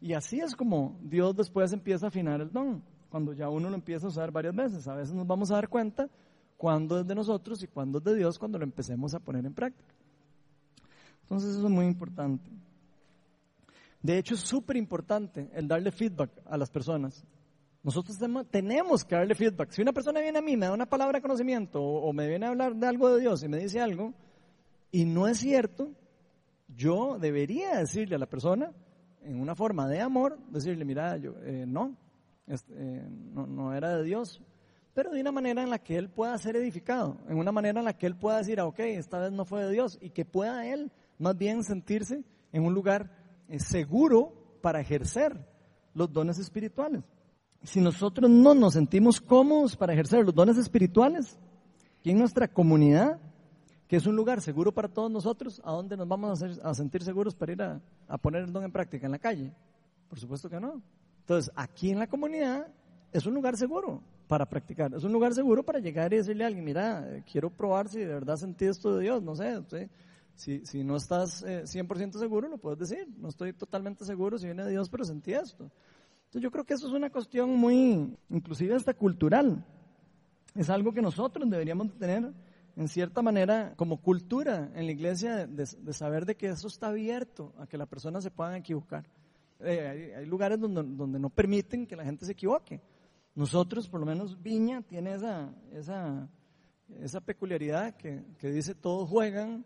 Y así es como Dios después empieza a afinar el don, cuando ya uno lo empieza a usar varias veces. A veces nos vamos a dar cuenta cuándo es de nosotros y cuándo es de Dios cuando lo empecemos a poner en práctica. Entonces eso es muy importante. De hecho es súper importante el darle feedback a las personas. Nosotros tenemos que darle feedback. Si una persona viene a mí, me da una palabra de conocimiento o, me viene a hablar de algo de Dios y me dice algo y no es cierto, yo debería decirle a la persona, en una forma de amor, decirle, mira, yo, eh, no, no, no, era de Dios, pero de una manera en la que él pueda ser edificado, en una manera en la que él pueda decir, ah, ok, esta vez no fue de Dios, y que pueda él más bien sentirse en un lugar eh, seguro para ejercer los dones espirituales si nosotros no nos sentimos cómodos para ejercer los dones espirituales, aquí en nuestra comunidad, que es un lugar seguro para todos nosotros, ¿a dónde nos vamos a, sentir seguros para ir a, poner el don en práctica? ¿En la calle? Por supuesto que no. Entonces, aquí en la comunidad es un lugar seguro para practicar, es un lugar seguro para llegar y decirle a alguien, mira, quiero probar si de verdad sentí esto de Dios, no sé, si, no estás 100% eh, seguro, lo puedes decir, no estoy totalmente seguro si viene de Dios, pero sentí esto. Entonces yo creo que eso es una cuestión muy, inclusive hasta cultural. Es algo que nosotros deberíamos tener en cierta manera, como cultura en la iglesia de, saber de que eso está abierto a que la persona se pueda equivocar. Eh, hay, lugares donde, donde, no permiten que la gente se equivoque. Nosotros, por lo menos Viña, tiene esa, esa, esa peculiaridad que, que dice todos juegan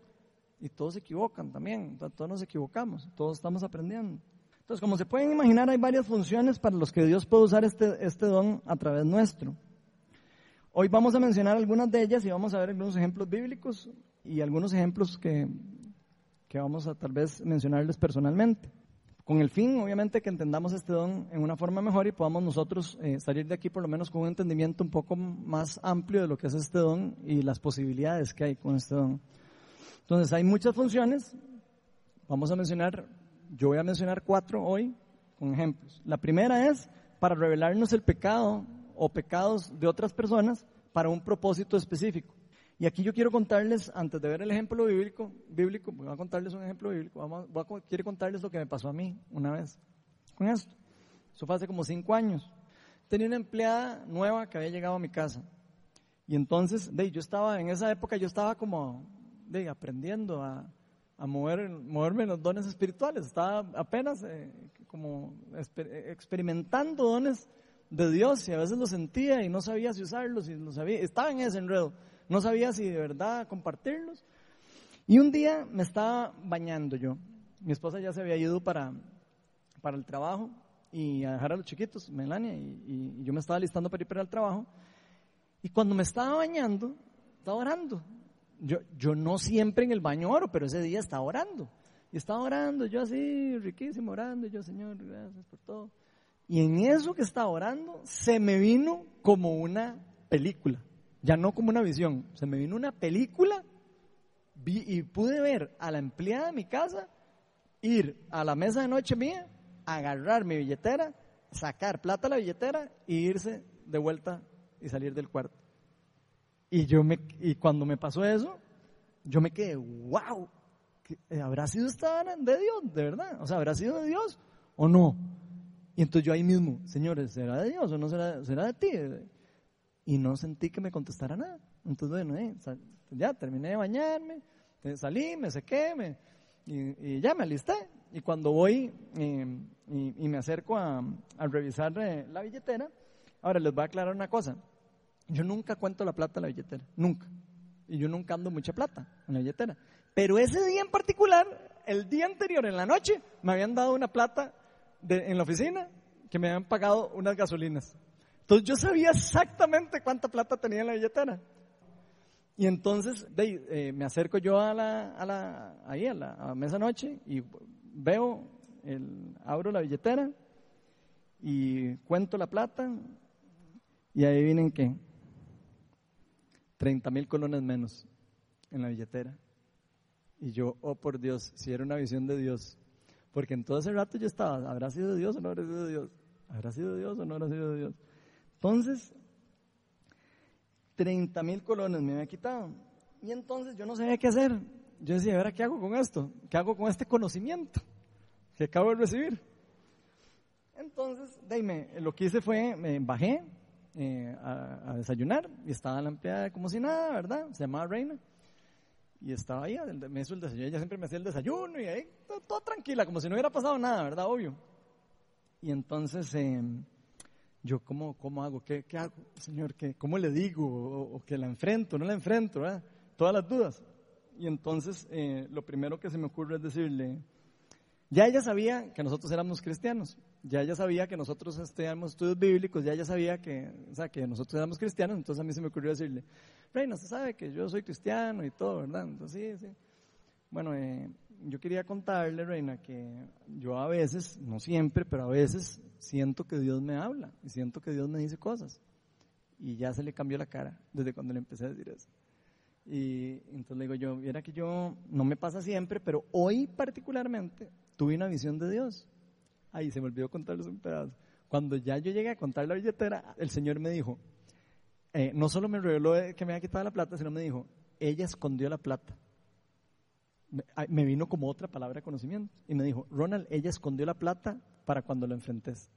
y todos se equivocan también, todos nos equivocamos, todos estamos aprendiendo. Entonces, como se pueden imaginar, hay varias funciones para los que Dios puede usar este, este don a través nuestro. Hoy vamos a mencionar algunas de ellas y vamos a ver algunos ejemplos bíblicos y algunos ejemplos que, que vamos a tal vez mencionarles personalmente. Con el fin, obviamente, que entendamos este don en una forma mejor y podamos nosotros eh, salir de aquí por lo menos con un entendimiento un poco más amplio de lo que es este don y las posibilidades que hay con este don. Entonces, hay muchas funciones. Vamos a mencionar yo voy a mencionar cuatro hoy con ejemplos. La primera es para revelarnos el pecado o pecados de otras personas para un propósito específico. Y aquí yo quiero contarles, antes de ver el ejemplo bíblico, bíblico voy a contarles un ejemplo bíblico, vamos, voy a, quiero contarles lo que me pasó a mí una vez con esto. Eso fue hace como cinco años. Tenía una empleada nueva que había llegado a mi casa. Y entonces, de, yo estaba, en esa época yo estaba como de, aprendiendo a, a mover, moverme en los dones espirituales. Estaba apenas eh, como experimentando dones de Dios y a veces los sentía y no sabía si usarlos y sabía, estaba en ese enredo. No sabía si de verdad compartirlos. Y un día me estaba bañando yo. Mi esposa ya se había ido para, para el trabajo y a dejar a los chiquitos, Melania, y, y yo me estaba listando para ir para el trabajo. Y cuando me estaba bañando, estaba orando yo, yo no siempre en el baño oro, pero ese día estaba orando. Y estaba orando, yo así, riquísimo, orando, yo, Señor, gracias por todo. Y en eso que estaba orando, se me vino como una película, ya no como una visión, se me vino una película vi, y pude ver a la empleada de mi casa ir a la mesa de noche mía, agarrar mi billetera, sacar plata a la billetera y irse de vuelta y salir del cuarto. Y, yo me, y cuando me pasó eso, yo me quedé, wow, eh, ¿habrá sido esta de Dios, de verdad? O sea, ¿habrá sido de Dios o no? Y entonces yo ahí mismo, señores, ¿será de Dios o no será, será de ti? Y no sentí que me contestara nada. Entonces, bueno, eh, ya terminé de bañarme, eh, salí, me sequé, me, y, ya me alisté. Y cuando voy em, y, me acerco a, a revisar la billetera, ahora les voy a aclarar una cosa. Yo nunca cuento la plata en la billetera, nunca. Y yo nunca ando mucha plata en la billetera. Pero ese día en particular, el día anterior, en la noche, me habían dado una plata en la oficina que me habían pagado unas gasolinas. Entonces yo sabía exactamente cuánta plata tenía en la billetera. Y entonces eh, me acerco yo a la, a la, mesa noche y veo, abro la billetera y cuento la plata y ahí vienen que 30 mil colones menos en la billetera. Y yo, oh por Dios, si era una visión de Dios. Porque en todo ese rato yo estaba, ¿habrá sido Dios o no habrá sido Dios? ¿Habrá sido Dios o no habrá sido Dios? Entonces, 30 mil colones me había quitado. Y entonces yo no sabía qué hacer. Yo decía, ¿ahora qué hago con esto? ¿Qué hago con este conocimiento que acabo de recibir? Entonces, dime, lo que hice fue, me bajé, eh, a, desayunar y estaba la empleada como si nada, ¿verdad? Se llamaba Reina. Y estaba ahí, me hizo el desayuno, ella siempre me hacía el desayuno y ahí todo, tranquila, como si no hubiera pasado nada, ¿verdad? Obvio. Y entonces, eh, yo, ¿cómo, ¿cómo hago? ¿Qué, ¿Qué, hago, Señor? ¿Qué, ¿Cómo le digo? O, que la enfrento? ¿No la enfrento? ¿verdad? Todas las dudas. Y entonces, eh, lo primero que se me ocurre es decirle, ya ella sabía que nosotros éramos cristianos, ya ella sabía que nosotros estudiamos estudios bíblicos, ya ella sabía que, o sea, que nosotros éramos cristianos, entonces a mí se me ocurrió decirle, Reina, usted sabe que yo soy cristiano y todo, ¿verdad? Entonces, sí, sí. Bueno, eh, yo quería contarle, Reina, que yo a veces, no siempre, pero a veces siento que Dios me habla y siento que Dios me dice cosas. Y ya se le cambió la cara desde cuando le empecé a decir eso. Y entonces le digo yo, mira que yo, no me pasa siempre, pero hoy particularmente tuve una visión de Dios. Ahí se me olvidó contarles un pedazo. Cuando ya yo llegué a contar la billetera, el Señor me dijo, eh, no solo me reveló que me había quitado la plata, sino me dijo, ella escondió la plata. Me, vino como otra palabra de conocimiento. Y me dijo, Ronald, ella escondió la plata para cuando lo enfrentes.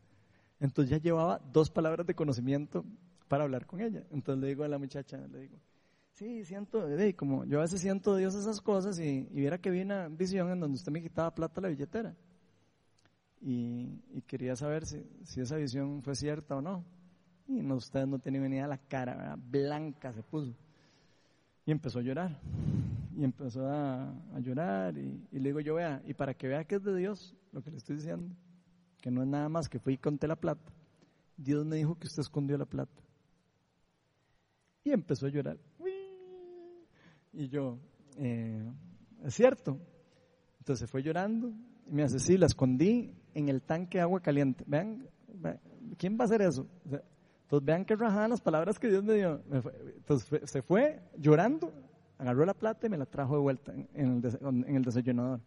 Entonces ya llevaba dos palabras de conocimiento para hablar con ella. Entonces le digo a la muchacha, le digo, sí, siento, de, como yo a veces siento Dios esas cosas y, y viera que vi una visión en donde usted me quitaba plata la billetera. Y, y quería saber si, si, esa visión fue cierta o no. Y no, ustedes no tenían ni idea la cara, ¿verdad? blanca se puso. Y empezó a llorar. Y empezó a, a llorar. Y, y, le digo yo, vea, y para que vea que es de Dios lo que le estoy diciendo, que no es nada más que fui y conté la plata, Dios me dijo que usted escondió la plata. Y empezó a llorar. Y yo, eh, es cierto. Entonces fue llorando y me hace, sí, la escondí en el tanque de agua caliente. Vean, ¿quién va a hacer eso? Entonces vean qué rajadas las palabras que Dios me dio. Entonces se fue llorando, agarró la plata y me la trajo de vuelta en el, en el desayunador.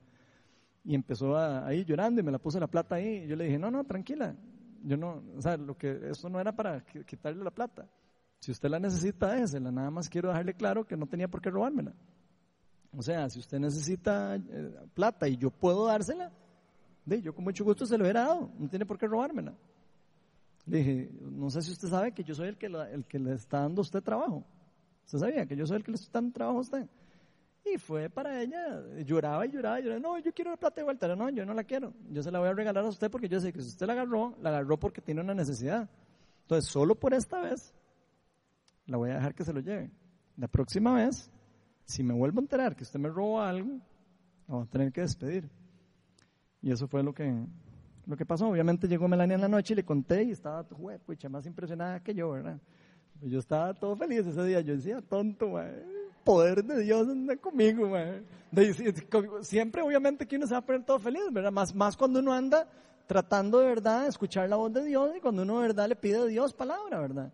Y empezó ahí llorando y me la puso la plata ahí. Y yo le dije, no, no, tranquila. Yo no, o sea, lo que, eso no era para quitarle la plata. Si usted la necesita, déjesela. Nada más quiero dejarle claro que no tenía por qué robármela. O sea, si usted necesita eh, plata y yo puedo dársela, de, yo con mucho gusto se lo hubiera dado. No tiene por qué robármela. Le dije, no sé si usted sabe que yo soy el que, el que le está dando a usted trabajo. ¿Usted sabía que yo soy el que le está dando trabajo a usted? Y fue para ella, lloraba y lloraba y lloraba, no, yo quiero la plata de vuelta, no, yo no la quiero, yo se la voy a regalar a usted porque yo sé que si usted la agarró, la agarró porque tiene una necesidad. Entonces, solo por esta vez, la voy a dejar que se lo lleve. La próxima vez, si me vuelvo a enterar que usted me robó algo, la voy a tener que despedir. Y eso fue lo que, lo que pasó. Obviamente llegó Melania en la noche y le conté y estaba, pucha, más impresionada que yo, ¿verdad? Yo estaba todo feliz ese día, yo decía, tonto, poder de Dios anda conmigo, Siempre, obviamente, que uno se va a poner todo feliz, ¿verdad? Más, más cuando uno anda tratando de verdad escuchar la voz de Dios y cuando uno de verdad le pide a Dios palabra, ¿verdad?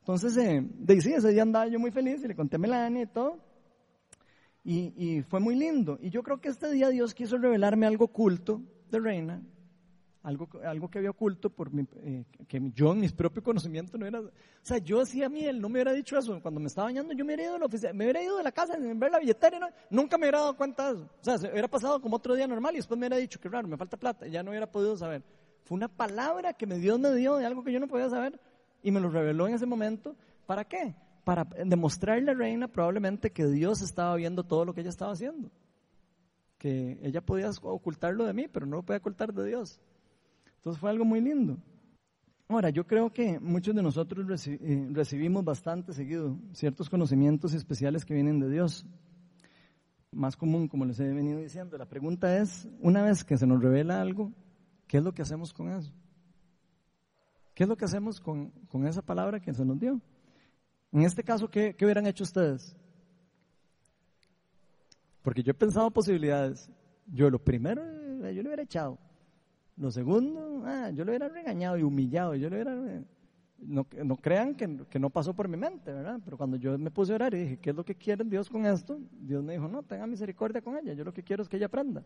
Entonces, eh, de, sí, ese día andaba yo muy feliz y le conté a Melania y todo. Y, y fue muy lindo. Y yo creo que este día Dios quiso revelarme algo oculto de Reina, algo, algo que había oculto por mi, eh, que yo en mis propios conocimientos no era, o sea, yo hacía a mí, él no me hubiera dicho eso, cuando me estaba bañando yo me hubiera ido de la oficina, me hubiera ido de la casa en ver la billetera, no, nunca me hubiera dado cuenta de eso, o sea, se hubiera pasado como otro día normal y después me hubiera dicho, que raro, me falta plata, y ya no hubiera podido saber. Fue una palabra que Dios me dio de algo que yo no podía saber y me lo reveló en ese momento, ¿para qué? Para demostrarle a Reina probablemente que Dios estaba viendo todo lo que ella estaba haciendo que ella podía ocultarlo de mí, pero no lo podía ocultar de Dios. Entonces fue algo muy lindo. Ahora, yo creo que muchos de nosotros eh, recibimos bastante seguido ciertos conocimientos especiales que vienen de Dios. Más común, como les he venido diciendo, la pregunta es, una vez que se nos revela algo, ¿qué es lo que hacemos con eso? ¿Qué es lo que hacemos con, con esa palabra que se nos dio? En este caso, ¿qué, ¿qué hubieran hecho ustedes? Porque yo he pensado posibilidades. Yo lo primero, eh, yo lo hubiera echado. Lo segundo, ah, yo lo hubiera regañado y humillado, yo lo hubiera... No, no crean que, que, no pasó por mi mente, ¿verdad? Pero cuando yo me puse a orar y dije, ¿qué es lo que quiere Dios con esto? Dios me dijo, no, tenga misericordia con ella, yo lo que quiero es que ella aprenda.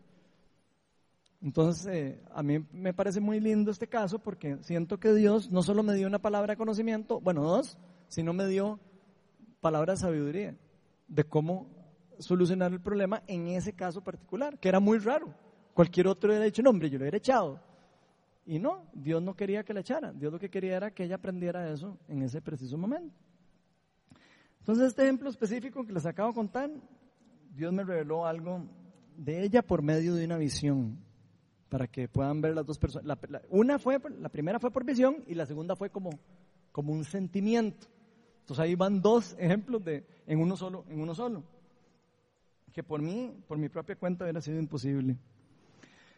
Entonces, eh, a mí me parece muy lindo este caso porque siento que Dios no solo me dio una palabra de conocimiento, bueno, dos, sino me dio palabra de sabiduría de cómo solucionar el problema en ese caso particular, que era muy raro. Cualquier otro hubiera dicho, no, hombre, yo lo hubiera echado. Y no, Dios no quería que la echara. Dios lo que quería era que ella aprendiera eso en ese preciso momento. Entonces, este ejemplo específico que les acabo de contar, Dios me reveló algo de ella por medio de una visión, para que puedan ver las dos personas. La, una fue, la primera fue por visión y la segunda fue como, como un sentimiento. Entonces ahí van dos ejemplos de, en uno solo, en uno solo. Que por mí, por mi propia cuenta hubiera sido imposible.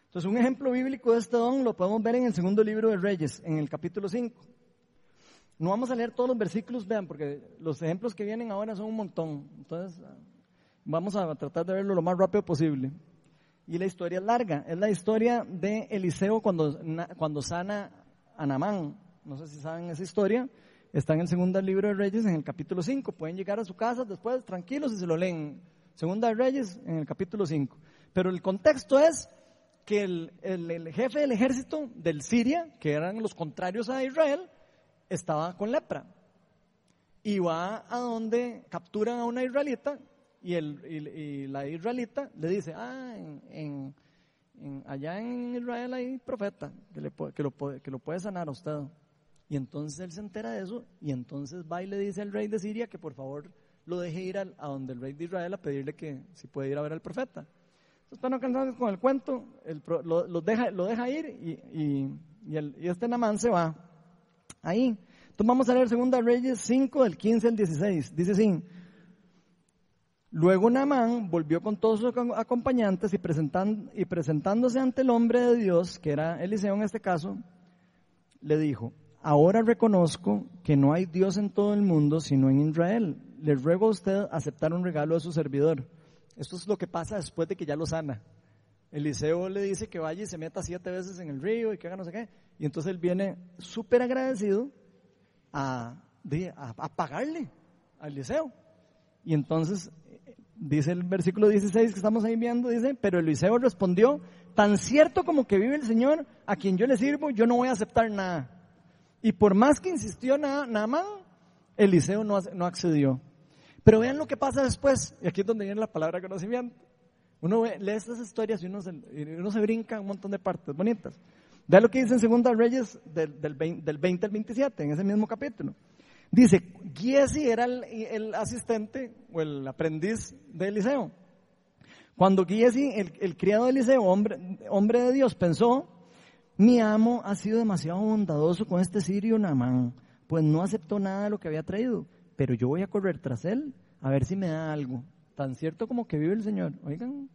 Entonces, un ejemplo bíblico de este don lo podemos ver en el segundo libro de Reyes, en el capítulo 5. No vamos a leer todos los versículos, vean, porque los ejemplos que vienen ahora son un montón. Entonces, vamos a tratar de verlo lo más rápido posible. Y la historia es larga, es la historia de Eliseo cuando, cuando sana a Namán. No sé si saben esa historia. Está en el segundo libro de Reyes, en el capítulo 5. Pueden llegar a su casa después tranquilos y se lo leen. Segunda de Reyes, en el capítulo 5. Pero el contexto es que el, jefe del ejército del Siria, que eran los contrarios a Israel, estaba con lepra. Y va a donde capturan a una israelita y, el, la israelita le dice, ah, en, allá en Israel hay profeta que, le, lo, que lo puede sanar a usted. Y entonces él se entera de eso y entonces va y le dice al rey de Siria que por favor lo deje ir a, donde el rey de Israel a pedirle que si puede ir a ver al profeta. Entonces, están cansados con el cuento, lo, deja, lo deja ir y, y, este Namán se va ahí. Entonces vamos a leer 2 Reyes 5 del 15 al 16. Dice así. Luego Naamán volvió con todos sus acompañantes y, y presentándose ante el hombre de Dios, que era Eliseo en este caso, le dijo, ahora reconozco que no hay Dios en todo el mundo sino en Israel. Le ruego a usted aceptar un regalo de su servidor. Esto es lo que pasa después de que ya lo sana. Eliseo le dice que vaya y se meta siete veces en el río y que haga no sé qué. Y entonces él viene súper agradecido a, a, pagarle a Eliseo. Y entonces dice el versículo 16 que estamos ahí viendo, dice, pero Eliseo respondió, tan cierto como que vive el Señor, a quien yo le sirvo, yo no voy a aceptar nada. Y por más que insistió Naamán, Eliseo no, no accedió. Pero vean lo que pasa después, y aquí es donde viene la palabra conocimiento. Uno lee estas historias y uno se, uno se brinca un montón de partes bonitas. Vean lo que dice en Segunda Reyes del, del, 20, del 20 al 27, en ese mismo capítulo. Dice, Giesi era el, asistente o el aprendiz de Eliseo. Cuando Giesi, el, criado de Eliseo, hombre, hombre de Dios, pensó, mi amo ha sido demasiado bondadoso con este sirio Naamán, pues no aceptó nada de lo que había traído, pero yo voy a correr tras él a ver si me da algo. Tan cierto como que vive el Señor. Oigan,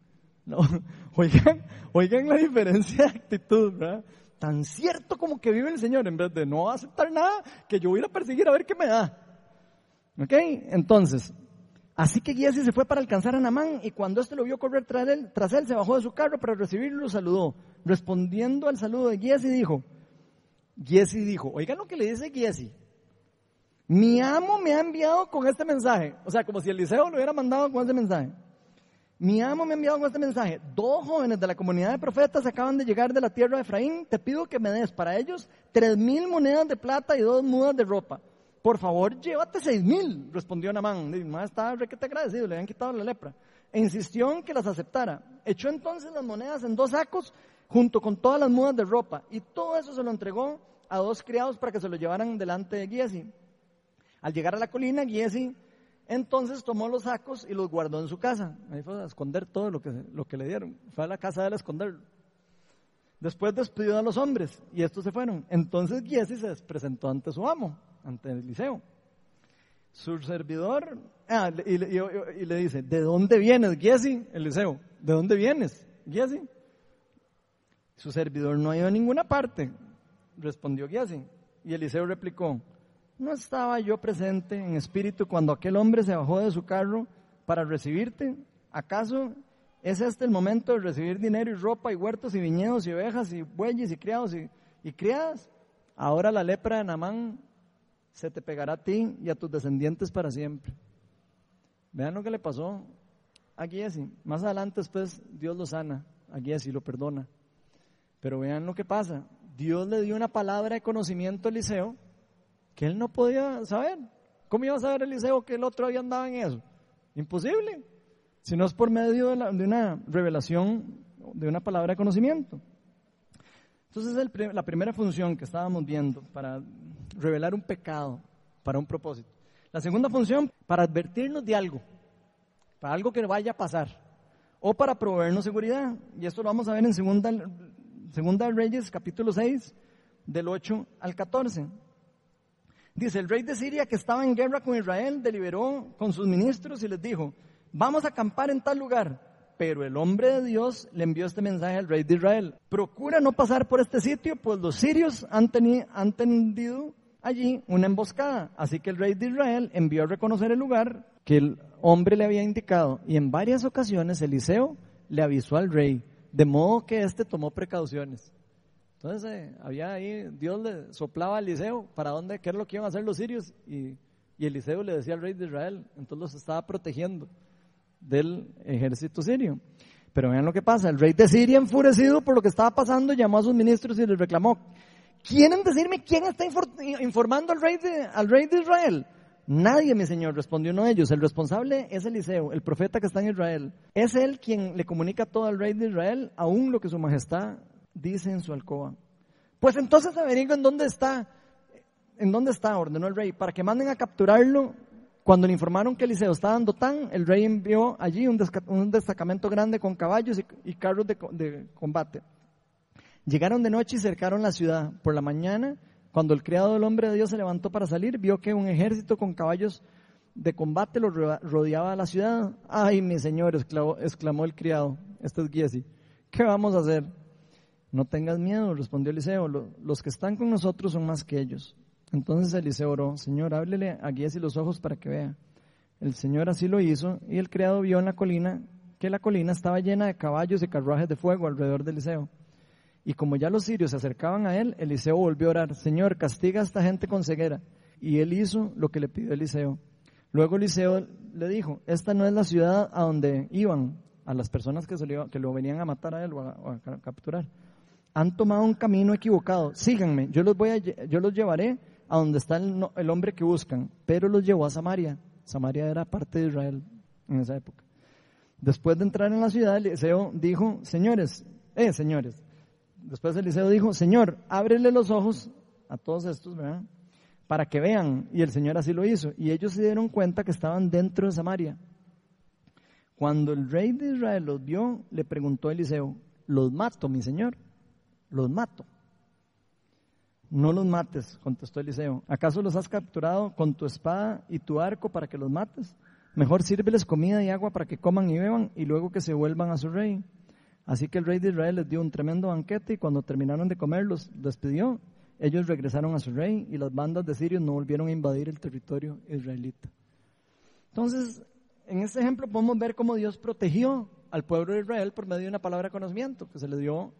no, oigan, oigan la diferencia de actitud, ¿verdad? tan cierto como que vive el Señor, en vez de no aceptar nada, que yo voy a perseguir a ver qué me da. ¿Ok? Entonces, así que Giesi se fue para alcanzar a Namán y cuando éste lo vio correr tras él, tras él, se bajó de su carro para recibirlo y lo saludó. Respondiendo al saludo de Giesi dijo, Giesi dijo, oigan lo que le dice Giesi, mi amo me ha enviado con este mensaje. O sea, como si Eliseo lo hubiera mandado con este mensaje. Mi amo me ha enviado con este mensaje. Dos jóvenes de la comunidad de profetas acaban de llegar de la tierra de Efraín. Te pido que me des para ellos tres mil monedas de plata y dos mudas de ropa. Por favor, llévate seis mil, respondió Namán. Mamá estaba requete agradecido, le habían quitado la lepra. E insistió en que las aceptara. Echó entonces las monedas en dos sacos junto con todas las mudas de ropa. Y todo eso se lo entregó a dos criados para que se lo llevaran delante de Giesi. Al llegar a la colina, Giesi entonces tomó los sacos y los guardó en su casa. Ahí fue a esconder todo lo que, lo que le dieron. Fue a la casa de él a esconderlo. Después despidió a los hombres y estos se fueron. Entonces Giesi se presentó ante su amo, ante Eliseo. Su servidor, ah, y, le dice, ¿de dónde vienes, Giesi? Eliseo, ¿de dónde vienes, Giesi? Su servidor no ha ido a ninguna parte, respondió Giesi. Y Eliseo replicó, ¿No estaba yo presente en espíritu cuando aquel hombre se bajó de su carro para recibirte? ¿Acaso es este el momento de recibir dinero y ropa y huertos y viñedos y ovejas y bueyes y criados y, criadas? Ahora la lepra de Namán se te pegará a ti y a tus descendientes para siempre. Vean lo que le pasó a Giesi. Más adelante después Dios lo sana, a Giesi lo perdona. Pero vean lo que pasa. Dios le dio una palabra de conocimiento a Eliseo que él no podía saber. ¿Cómo iba a saber Eliseo que el otro había andado en eso? Imposible. Si no es por medio de, una revelación, de una palabra de conocimiento. Entonces, es la primera función que estábamos viendo para revelar un pecado para un propósito. La segunda función, para advertirnos de algo, para algo que vaya a pasar, o para proveernos seguridad. Y esto lo vamos a ver en Segunda, segunda Reyes, capítulo 6, del 8 al 14. Dice, el rey de Siria que estaba en guerra con Israel deliberó con sus ministros y les dijo, vamos a acampar en tal lugar. Pero el hombre de Dios le envió este mensaje al rey de Israel. Procura no pasar por este sitio, pues los sirios han, tendido allí una emboscada. Así que el rey de Israel envió a reconocer el lugar que el hombre le había indicado. Y en varias ocasiones Eliseo le avisó al rey, de modo que éste tomó precauciones. Entonces eh, había ahí, Dios le soplaba a Eliseo para dónde, qué era lo que iban a hacer los sirios y, y Eliseo le decía al rey de Israel, entonces los estaba protegiendo del ejército sirio. Pero vean lo que pasa, el rey de Siria enfurecido por lo que estaba pasando llamó a sus ministros y les reclamó, ¿quieren decirme quién está informando al rey de, al rey de Israel? Nadie, mi señor, respondió uno de ellos. El responsable es Eliseo, el profeta que está en Israel. Es él quien le comunica todo al rey de Israel, aún lo que su majestad dice en su alcoba. Pues entonces averigüen dónde está, en dónde está, ordenó el rey, para que manden a capturarlo Cuando le informaron que Eliseo estaba en Dotán, el rey envió allí un, destacamento grande con caballos y, carros de, combate. Llegaron de noche y cercaron la ciudad. Por la mañana, cuando el criado del hombre de Dios se levantó para salir, vio que un ejército con caballos de combate lo rodeaba la ciudad. Ay, mi señor, exclamó, el criado, este es Giesi, ¿qué vamos a hacer? No tengas miedo, respondió Eliseo, los que están con nosotros son más que ellos. Entonces Eliseo oró, Señor, háblele a Giesi los ojos para que vea. El Señor así lo hizo y el criado vio en la colina que la colina estaba llena de caballos y carruajes de fuego alrededor de Eliseo. Y como ya los sirios se acercaban a él, Eliseo volvió a orar, Señor, castiga a esta gente con ceguera. Y él hizo lo que le pidió Eliseo. Luego Eliseo le dijo, esta no es la ciudad a donde iban a las personas que, lo venían a matar a él o a, capturar. Han tomado un camino equivocado. Síganme, yo los, voy a, yo los llevaré a donde está el, el hombre que buscan. Pero los llevó a Samaria. Samaria era parte de Israel en esa época. Después de entrar en la ciudad, Eliseo dijo, señores, eh, señores. Después Eliseo dijo, Señor, ábrele los ojos a todos estos, ¿verdad? para que vean. Y el Señor así lo hizo. Y ellos se dieron cuenta que estaban dentro de Samaria. Cuando el rey de Israel los vio, le preguntó a Eliseo, los mato, mi Señor, los mato. No los mates, contestó Eliseo. ¿Acaso los has capturado con tu espada y tu arco para que los mates? Mejor sírveles comida y agua para que coman y beban y luego que se vuelvan a su rey. Así que el rey de Israel les dio un tremendo banquete y cuando terminaron de comer los despidió ellos regresaron a su rey y las bandas de sirios no volvieron a invadir el territorio israelita. Entonces, en este ejemplo podemos ver cómo Dios protegió al pueblo de Israel por medio de una palabra de conocimiento que se le dio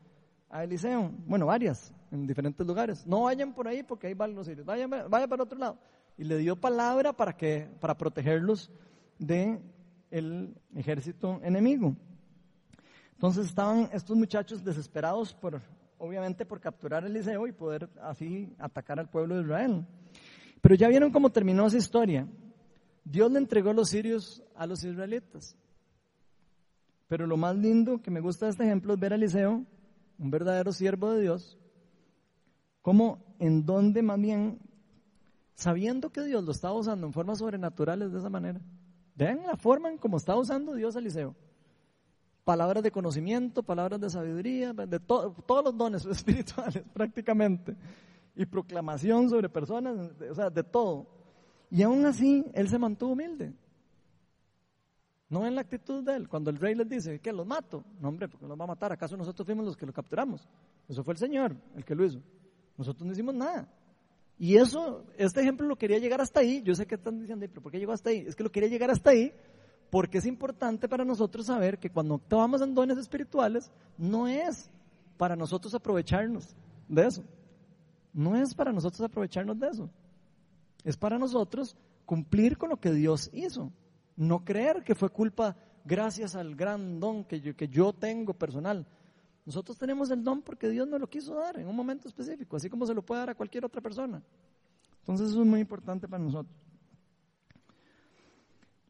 a Eliseo. Bueno, varias, en diferentes lugares. No vayan por ahí porque ahí van los sirios. Vayan, vayan para otro lado. Y le dio palabra para, que, para protegerlos del el ejército enemigo. Entonces estaban estos muchachos desesperados por obviamente por capturar a Eliseo y poder así atacar al pueblo de Israel. Pero ya vieron cómo terminó esa historia. Dios le entregó a los sirios a los israelitas. Pero lo más lindo que me gusta de este ejemplo es ver a Eliseo, un verdadero siervo de Dios, como en donde más bien, sabiendo que Dios lo estaba usando en formas sobrenaturales de esa manera. Vean la forma en cómo está usando Dios a Eliseo palabras de conocimiento, palabras de sabiduría, de todos los dones espirituales prácticamente, y proclamación sobre personas, o sea, de todo. Y aún así, él se mantuvo humilde. No en la actitud de él, cuando el rey les dice, que los mato. No, hombre, porque los va a matar. ¿Acaso nosotros fuimos los que lo capturamos? Eso fue el Señor el que lo hizo. Nosotros no hicimos nada. Y eso, este ejemplo lo quería llegar hasta ahí. Yo sé que están diciendo, pero ¿por qué llegó hasta ahí? Es que lo quería llegar hasta ahí porque es importante para nosotros saber que cuando actuamos en dones espirituales, no es para nosotros aprovecharnos de eso. No es para nosotros aprovecharnos de eso. Es para nosotros cumplir con lo que Dios hizo. No creer que fue culpa gracias al gran don que yo, que yo tengo personal. Nosotros tenemos el don porque Dios nos lo quiso dar en un momento específico, así como se lo puede dar a cualquier otra persona. Entonces eso es muy importante para nosotros.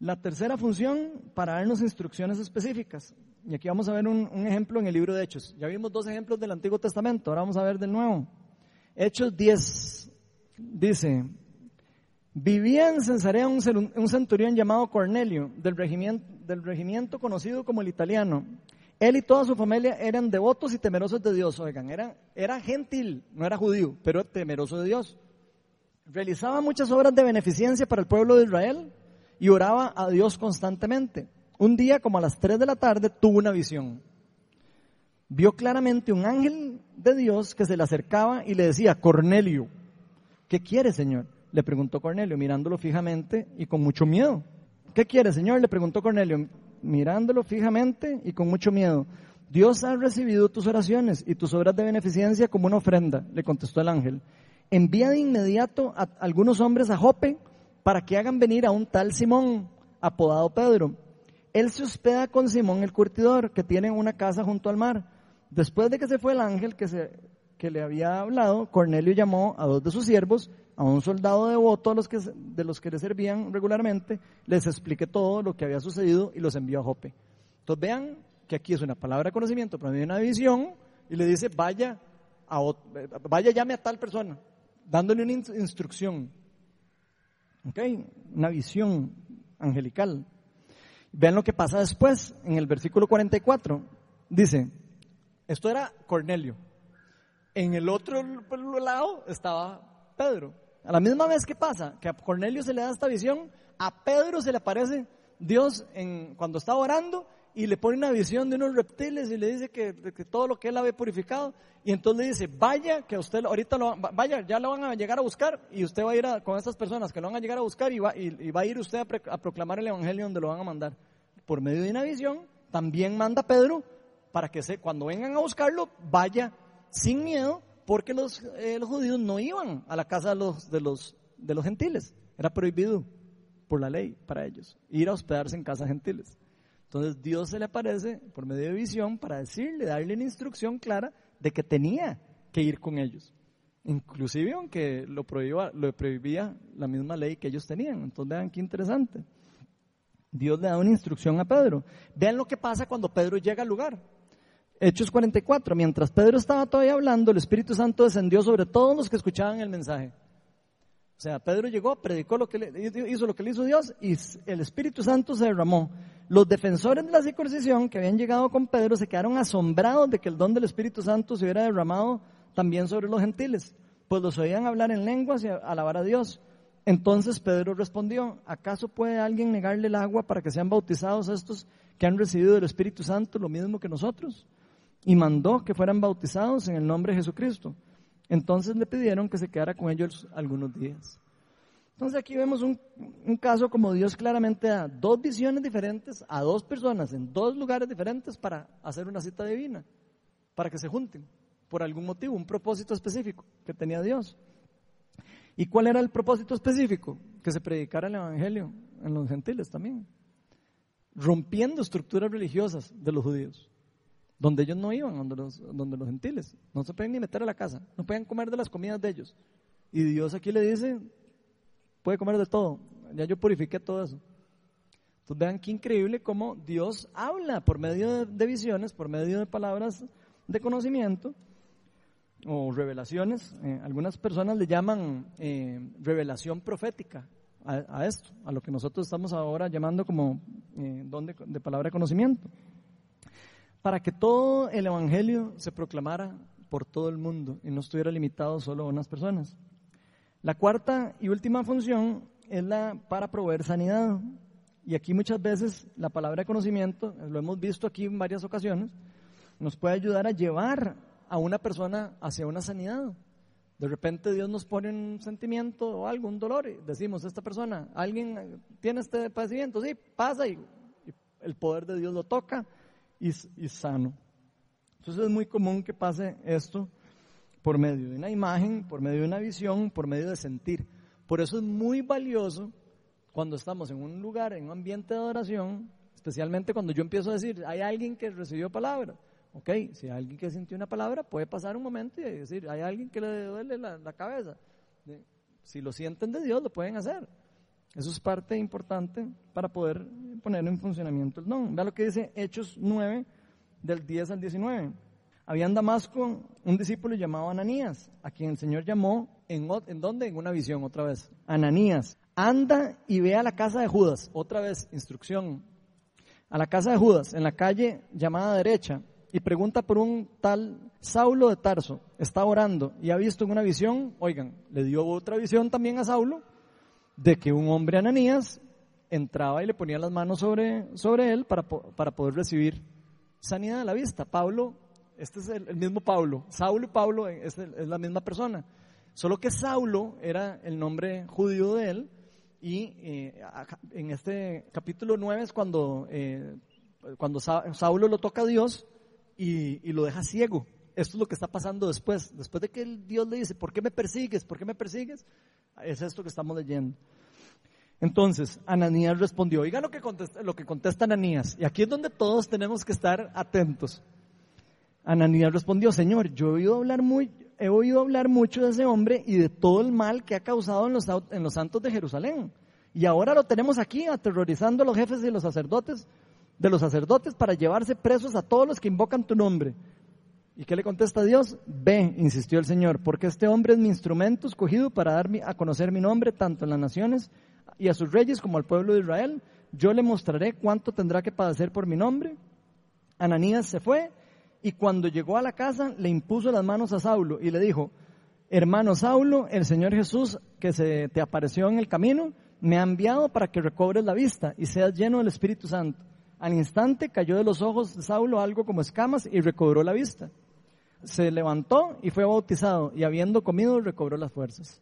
La tercera función, para darnos instrucciones específicas. Y aquí vamos a ver un, ejemplo en el libro de Hechos. Ya vimos dos ejemplos del Antiguo Testamento, ahora vamos a ver del Nuevo. Hechos 10 dice, vivía en Cesarea un, centurión llamado Cornelio, del regimiento, del regimiento conocido como el italiano. Él y toda su familia eran devotos y temerosos de Dios. Oigan, era, era gentil, no era judío, pero temeroso de Dios. Realizaba muchas obras de beneficencia para el pueblo de Israel y oraba a Dios constantemente. Un día, como a las 3 de la tarde, tuvo una visión. Vio claramente un ángel de Dios que se le acercaba y le decía, Cornelio, ¿qué quiere, Señor? Le preguntó Cornelio, mirándolo fijamente y con mucho miedo. ¿Qué quiere, Señor? Le preguntó Cornelio, mirándolo fijamente y con mucho miedo. Dios ha recibido tus oraciones y tus obras de beneficencia como una ofrenda, le contestó el ángel. Envía de inmediato a algunos hombres a Jope para que hagan venir a un tal Simón, apodado Pedro. Él se hospeda con Simón el curtidor, que tiene una casa junto al mar. Después de que se fue el ángel que, se, que le había hablado, Cornelio llamó a dos de sus siervos, a un soldado devoto a los que, de los que le servían regularmente, les expliqué todo lo que había sucedido y los envió a Jope. Entonces vean que aquí es una palabra de conocimiento, pero hay una visión y le dice, vaya, a, vaya llame a tal persona, dándole una instrucción. ¿Ok? Una visión angelical. Vean lo que pasa después, en el versículo 44. Dice, esto era Cornelio. En el otro lado estaba Pedro. A la misma vez que pasa, que a Cornelio se le da esta visión, a Pedro se le aparece Dios cuando está orando y le pone una visión de unos reptiles y le dice que, todo lo que él había purificado y entonces le dice, vaya que usted ahorita lo, vaya, ya lo van a llegar a buscar y usted va a ir con estas personas que lo van a llegar a buscar y va, y, va a ir usted a, proclamar el evangelio donde lo van a mandar. Por medio de una visión, también manda Pedro para que se, cuando vengan a buscarlo, vaya sin miedo, porque los, eh, los judíos no iban a la casa de los, de, los, de los gentiles. Era prohibido por la ley para ellos ir a hospedarse en casas gentiles. Entonces Dios se le aparece por medio de visión para decirle, darle una instrucción clara de que tenía que ir con ellos. Inclusive aunque lo prohibía, lo prohibía la misma ley que ellos tenían. Entonces vean qué interesante. Dios le da una instrucción a Pedro. Vean lo que pasa cuando Pedro llega al lugar. Hechos 44. Mientras Pedro estaba todavía hablando, el Espíritu Santo descendió sobre todos los que escuchaban el mensaje. O sea, Pedro llegó, predicó lo que le, hizo lo que le hizo Dios y el Espíritu Santo se derramó. Los defensores de la circuncisión que habían llegado con Pedro se quedaron asombrados de que el don del Espíritu Santo se hubiera derramado también sobre los gentiles, pues los oían hablar en lenguas y alabar a Dios. Entonces Pedro respondió, ¿acaso puede alguien negarle el agua para que sean bautizados estos que han recibido del Espíritu Santo lo mismo que nosotros? Y mandó que fueran bautizados en el nombre de Jesucristo. Entonces le pidieron que se quedara con ellos algunos días. Entonces aquí vemos un, caso como Dios claramente da dos visiones diferentes a dos personas en dos lugares diferentes para hacer una cita divina, para que se junten por algún motivo, un propósito específico que tenía Dios. ¿Y cuál era el propósito específico? Que se predicara el Evangelio en los gentiles también, rompiendo estructuras religiosas de los judíos donde ellos no iban, donde los, gentiles. No se pueden ni meter a la casa, no pueden comer de las comidas de ellos. Y Dios aquí le dice, puede comer de todo. Ya yo purifiqué todo eso. Entonces vean qué increíble cómo Dios habla por medio de, visiones, por medio de palabras de conocimiento o revelaciones. Eh, algunas personas le llaman eh, revelación profética a, esto, a lo que nosotros estamos ahora llamando como eh, don de palabra de conocimiento para que todo el Evangelio se proclamara por todo el mundo y no estuviera limitado solo a unas personas. La cuarta y última función es la para proveer sanidad. Y aquí muchas veces la palabra conocimiento, lo hemos visto aquí en varias ocasiones, nos puede ayudar a llevar a una persona hacia una sanidad. De repente Dios nos pone un sentimiento o algo, un dolor, y decimos, esta persona, alguien tiene este padecimiento, sí, pasa y el poder de Dios lo toca y, sano. Entonces es muy común que pase esto por medio de una imagen, por medio de una visión, por medio de sentir. Por eso es muy valioso cuando estamos en un lugar, en un ambiente de adoración, especialmente cuando yo empiezo a decir, hay alguien que recibió palabra. Ok, si hay alguien que sintió una palabra, puede pasar un momento y decir, hay alguien que le duele la, la cabeza. Si lo sienten de Dios, lo pueden hacer. Eso es parte importante para poder poner en funcionamiento el don. Vea lo que dice Hechos 9, del 10 al 19. Había en Damasco un discípulo llamado Ananías, a quien el Señor llamó, ¿en, en dónde? En una visión, otra vez. Ananías, anda y ve a la casa de Judas, otra vez, instrucción. A la casa de Judas, en la calle llamada derecha, y pregunta por un tal Saulo de Tarso. Está orando y ha visto en una visión, oigan, le dio otra visión también a Saulo, de que un hombre Ananías entraba y le ponía las manos sobre, sobre él para, para poder recibir sanidad de la vista. Pablo, este es el, mismo Pablo, Saulo y Pablo es, es, la misma persona, solo que Saulo era el nombre judío de él y eh, en este capítulo 9 es cuando, eh, cuando Saulo lo toca a Dios y, y lo deja ciego. Esto es lo que está pasando después. Después de que Dios le dice, ¿por qué me persigues? ¿Por qué me persigues? Es esto que estamos leyendo. Entonces, Ananías respondió, oiga lo que contesta, lo que contesta Ananías, y aquí es donde todos tenemos que estar atentos. Ananías respondió, Señor, yo he oído hablar muy, he oído hablar mucho de ese hombre y de todo el mal que ha causado en los, en los santos de Jerusalén. Y ahora lo tenemos aquí aterrorizando a los jefes y los sacerdotes, de los sacerdotes para llevarse presos a todos los que invocan tu nombre. ¿Y qué le contesta Dios? Ve, insistió el Señor, porque este hombre es mi instrumento escogido para dar a conocer mi nombre tanto en las naciones y a sus reyes como al pueblo de Israel. Yo le mostraré cuánto tendrá que padecer por mi nombre. Ananías se fue y cuando llegó a la casa le impuso las manos a Saulo y le dijo, hermano Saulo, el Señor Jesús que se te apareció en el camino, me ha enviado para que recobres la vista y seas lleno del Espíritu Santo. Al instante cayó de los ojos de Saulo algo como escamas y recobró la vista. Se levantó y fue bautizado y habiendo comido recobró las fuerzas.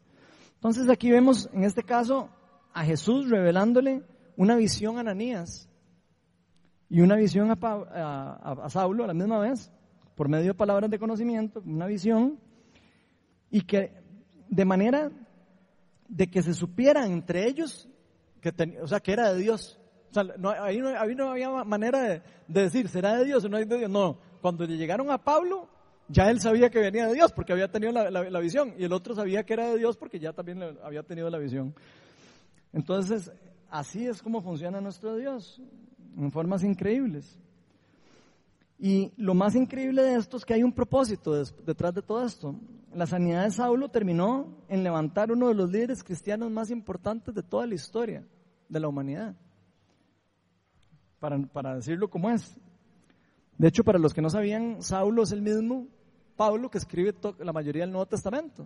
Entonces aquí vemos en este caso a Jesús revelándole una visión a Ananías y una visión a, Saulo a la misma vez, por medio de palabras de conocimiento, una visión, y que de manera de que se supiera entre ellos que o sea, que era de Dios. O no, ahí, no, había manera de, decir, ¿será de Dios o no es de Dios? No, cuando le llegaron a Pablo, ya él sabía que venía de Dios porque había tenido la, visión y el otro sabía que era de Dios porque ya también había tenido la visión. Entonces, así es como funciona nuestro Dios, en formas increíbles. Y lo más increíble de esto es que hay un propósito detrás de todo esto. La sanidad de Saulo terminó en levantar uno de los líderes cristianos más importantes de toda la historia de la humanidad. Para, para decirlo como es. De hecho, para los que no sabían, Saulo es el mismo Pablo que escribe la mayoría del Nuevo Testamento.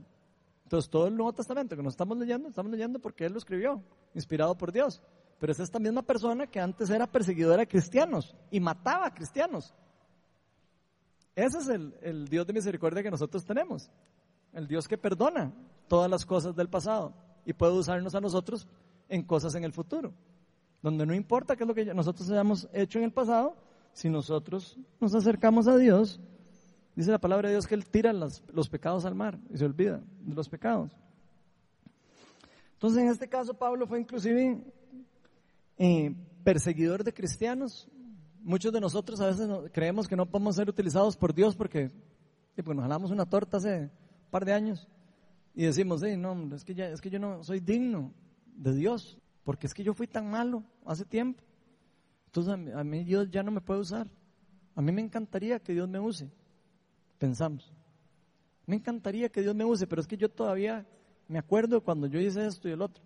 Entonces, todo el Nuevo Testamento que nos estamos leyendo, estamos leyendo porque él lo escribió, inspirado por Dios. Pero es esta misma persona que antes era perseguidora de cristianos y mataba a cristianos. Ese es el, Dios de misericordia que nosotros tenemos. El Dios que perdona todas las cosas del pasado y puede usarnos a nosotros en cosas en el futuro. Donde no importa qué es lo que nosotros hayamos hecho en el pasado, si nosotros nos acercamos a Dios, dice la palabra de Dios que Él tira los, pecados al mar y se olvida de los pecados. Entonces, en este caso, Pablo fue inclusive eh, perseguidor de cristianos, muchos de nosotros a veces creemos que no podemos ser utilizados por Dios porque nos jalamos una torta hace un par de años y decimos, no, es que, ya, es que yo no soy digno de Dios, porque es que yo fui tan malo hace tiempo. Entonces a mí, Dios ya no me puede usar. A mí me encantaría que Dios me use. Pensamos. Me encantaría que Dios me use, pero es que yo todavía me acuerdo cuando yo hice esto y el otro.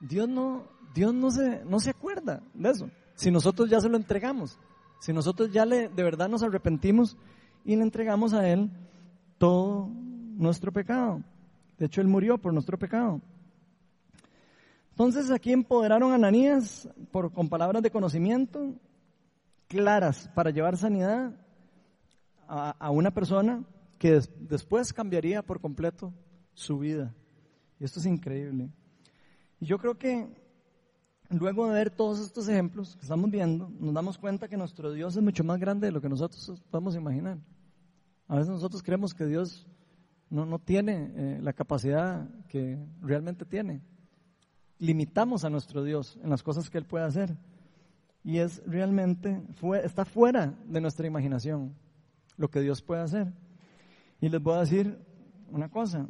Dios no, Dios no se, no se acuerda de eso. Si nosotros ya se lo entregamos. Si nosotros ya le, de verdad nos arrepentimos y le entregamos a Él todo nuestro pecado. De hecho, Él murió por nuestro pecado. Entonces aquí empoderaron a Ananías por, con palabras de conocimiento claras para llevar sanidad a, una persona que después cambiaría por completo su vida. Y esto es increíble. Y yo creo que luego de ver todos estos ejemplos que estamos viendo, nos damos cuenta que nuestro Dios es mucho más grande de lo que nosotros podemos imaginar. A veces nosotros creemos que Dios no, no tiene eh, la capacidad que realmente tiene. Limitamos a nuestro Dios en las cosas que Él puede hacer. Y es realmente, está fuera de nuestra imaginación lo que Dios puede hacer. Y les voy a decir una cosa,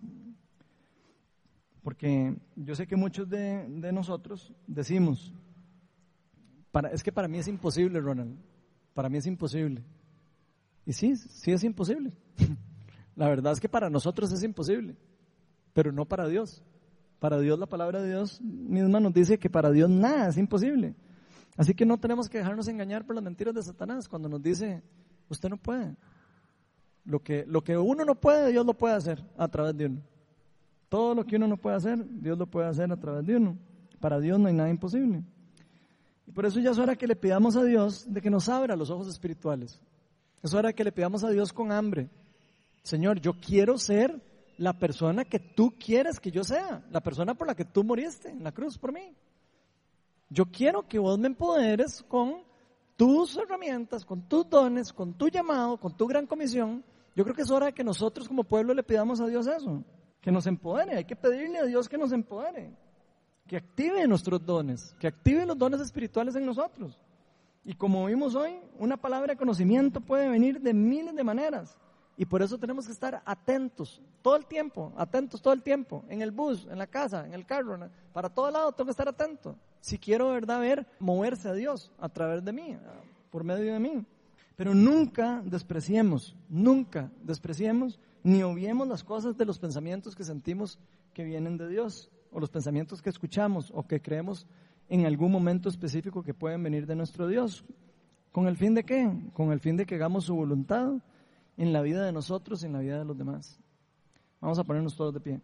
porque yo sé que muchos de, nosotros decimos, para, es que para mí es imposible, Ronald. Para mí es imposible. Y sí, sí es imposible. la verdad es que para nosotros es imposible, pero no para Dios. Para Dios la palabra de Dios misma nos dice que para Dios nada es imposible. Así que no tenemos que dejarnos engañar por las mentiras de Satanás cuando nos dice, usted no puede. Lo que, lo que uno no puede, Dios lo puede hacer a través de uno. Todo lo que uno no puede hacer, Dios lo puede hacer a través de uno. Para Dios no hay nada imposible. Y por eso ya es hora que le pidamos a Dios de que nos abra los ojos espirituales. Es hora que le pidamos a Dios con hambre. Señor, yo quiero ser la persona que tú quieres que yo sea, la persona por la que tú moriste en la cruz por mí. Yo quiero que vos me empoderes con tus herramientas, con tus dones, con tu llamado, con tu gran comisión. Yo creo que es hora de que nosotros como pueblo le pidamos a Dios eso que nos empodere, hay que pedirle a Dios que nos empodere, que active nuestros dones, que active los dones espirituales en nosotros. Y como vimos hoy, una palabra de conocimiento puede venir de miles de maneras. Y por eso tenemos que estar atentos todo el tiempo, atentos todo el tiempo, en el bus, en la casa, en el carro, para todo lado tengo que estar atento. Si quiero, verdad, ver moverse a Dios a través de mí, por medio de mí. Pero nunca despreciemos, nunca despreciemos ni obviemos las cosas de los pensamientos que sentimos que vienen de Dios. o los pensamientos que escuchamos o que creemos en algún momento específico que pueden venir de nuestro Dios. ¿Con el fin de qué? Con el fin de que hagamos su voluntad en la vida de nosotros y en la vida de los demás. Vamos a ponernos todos de pie.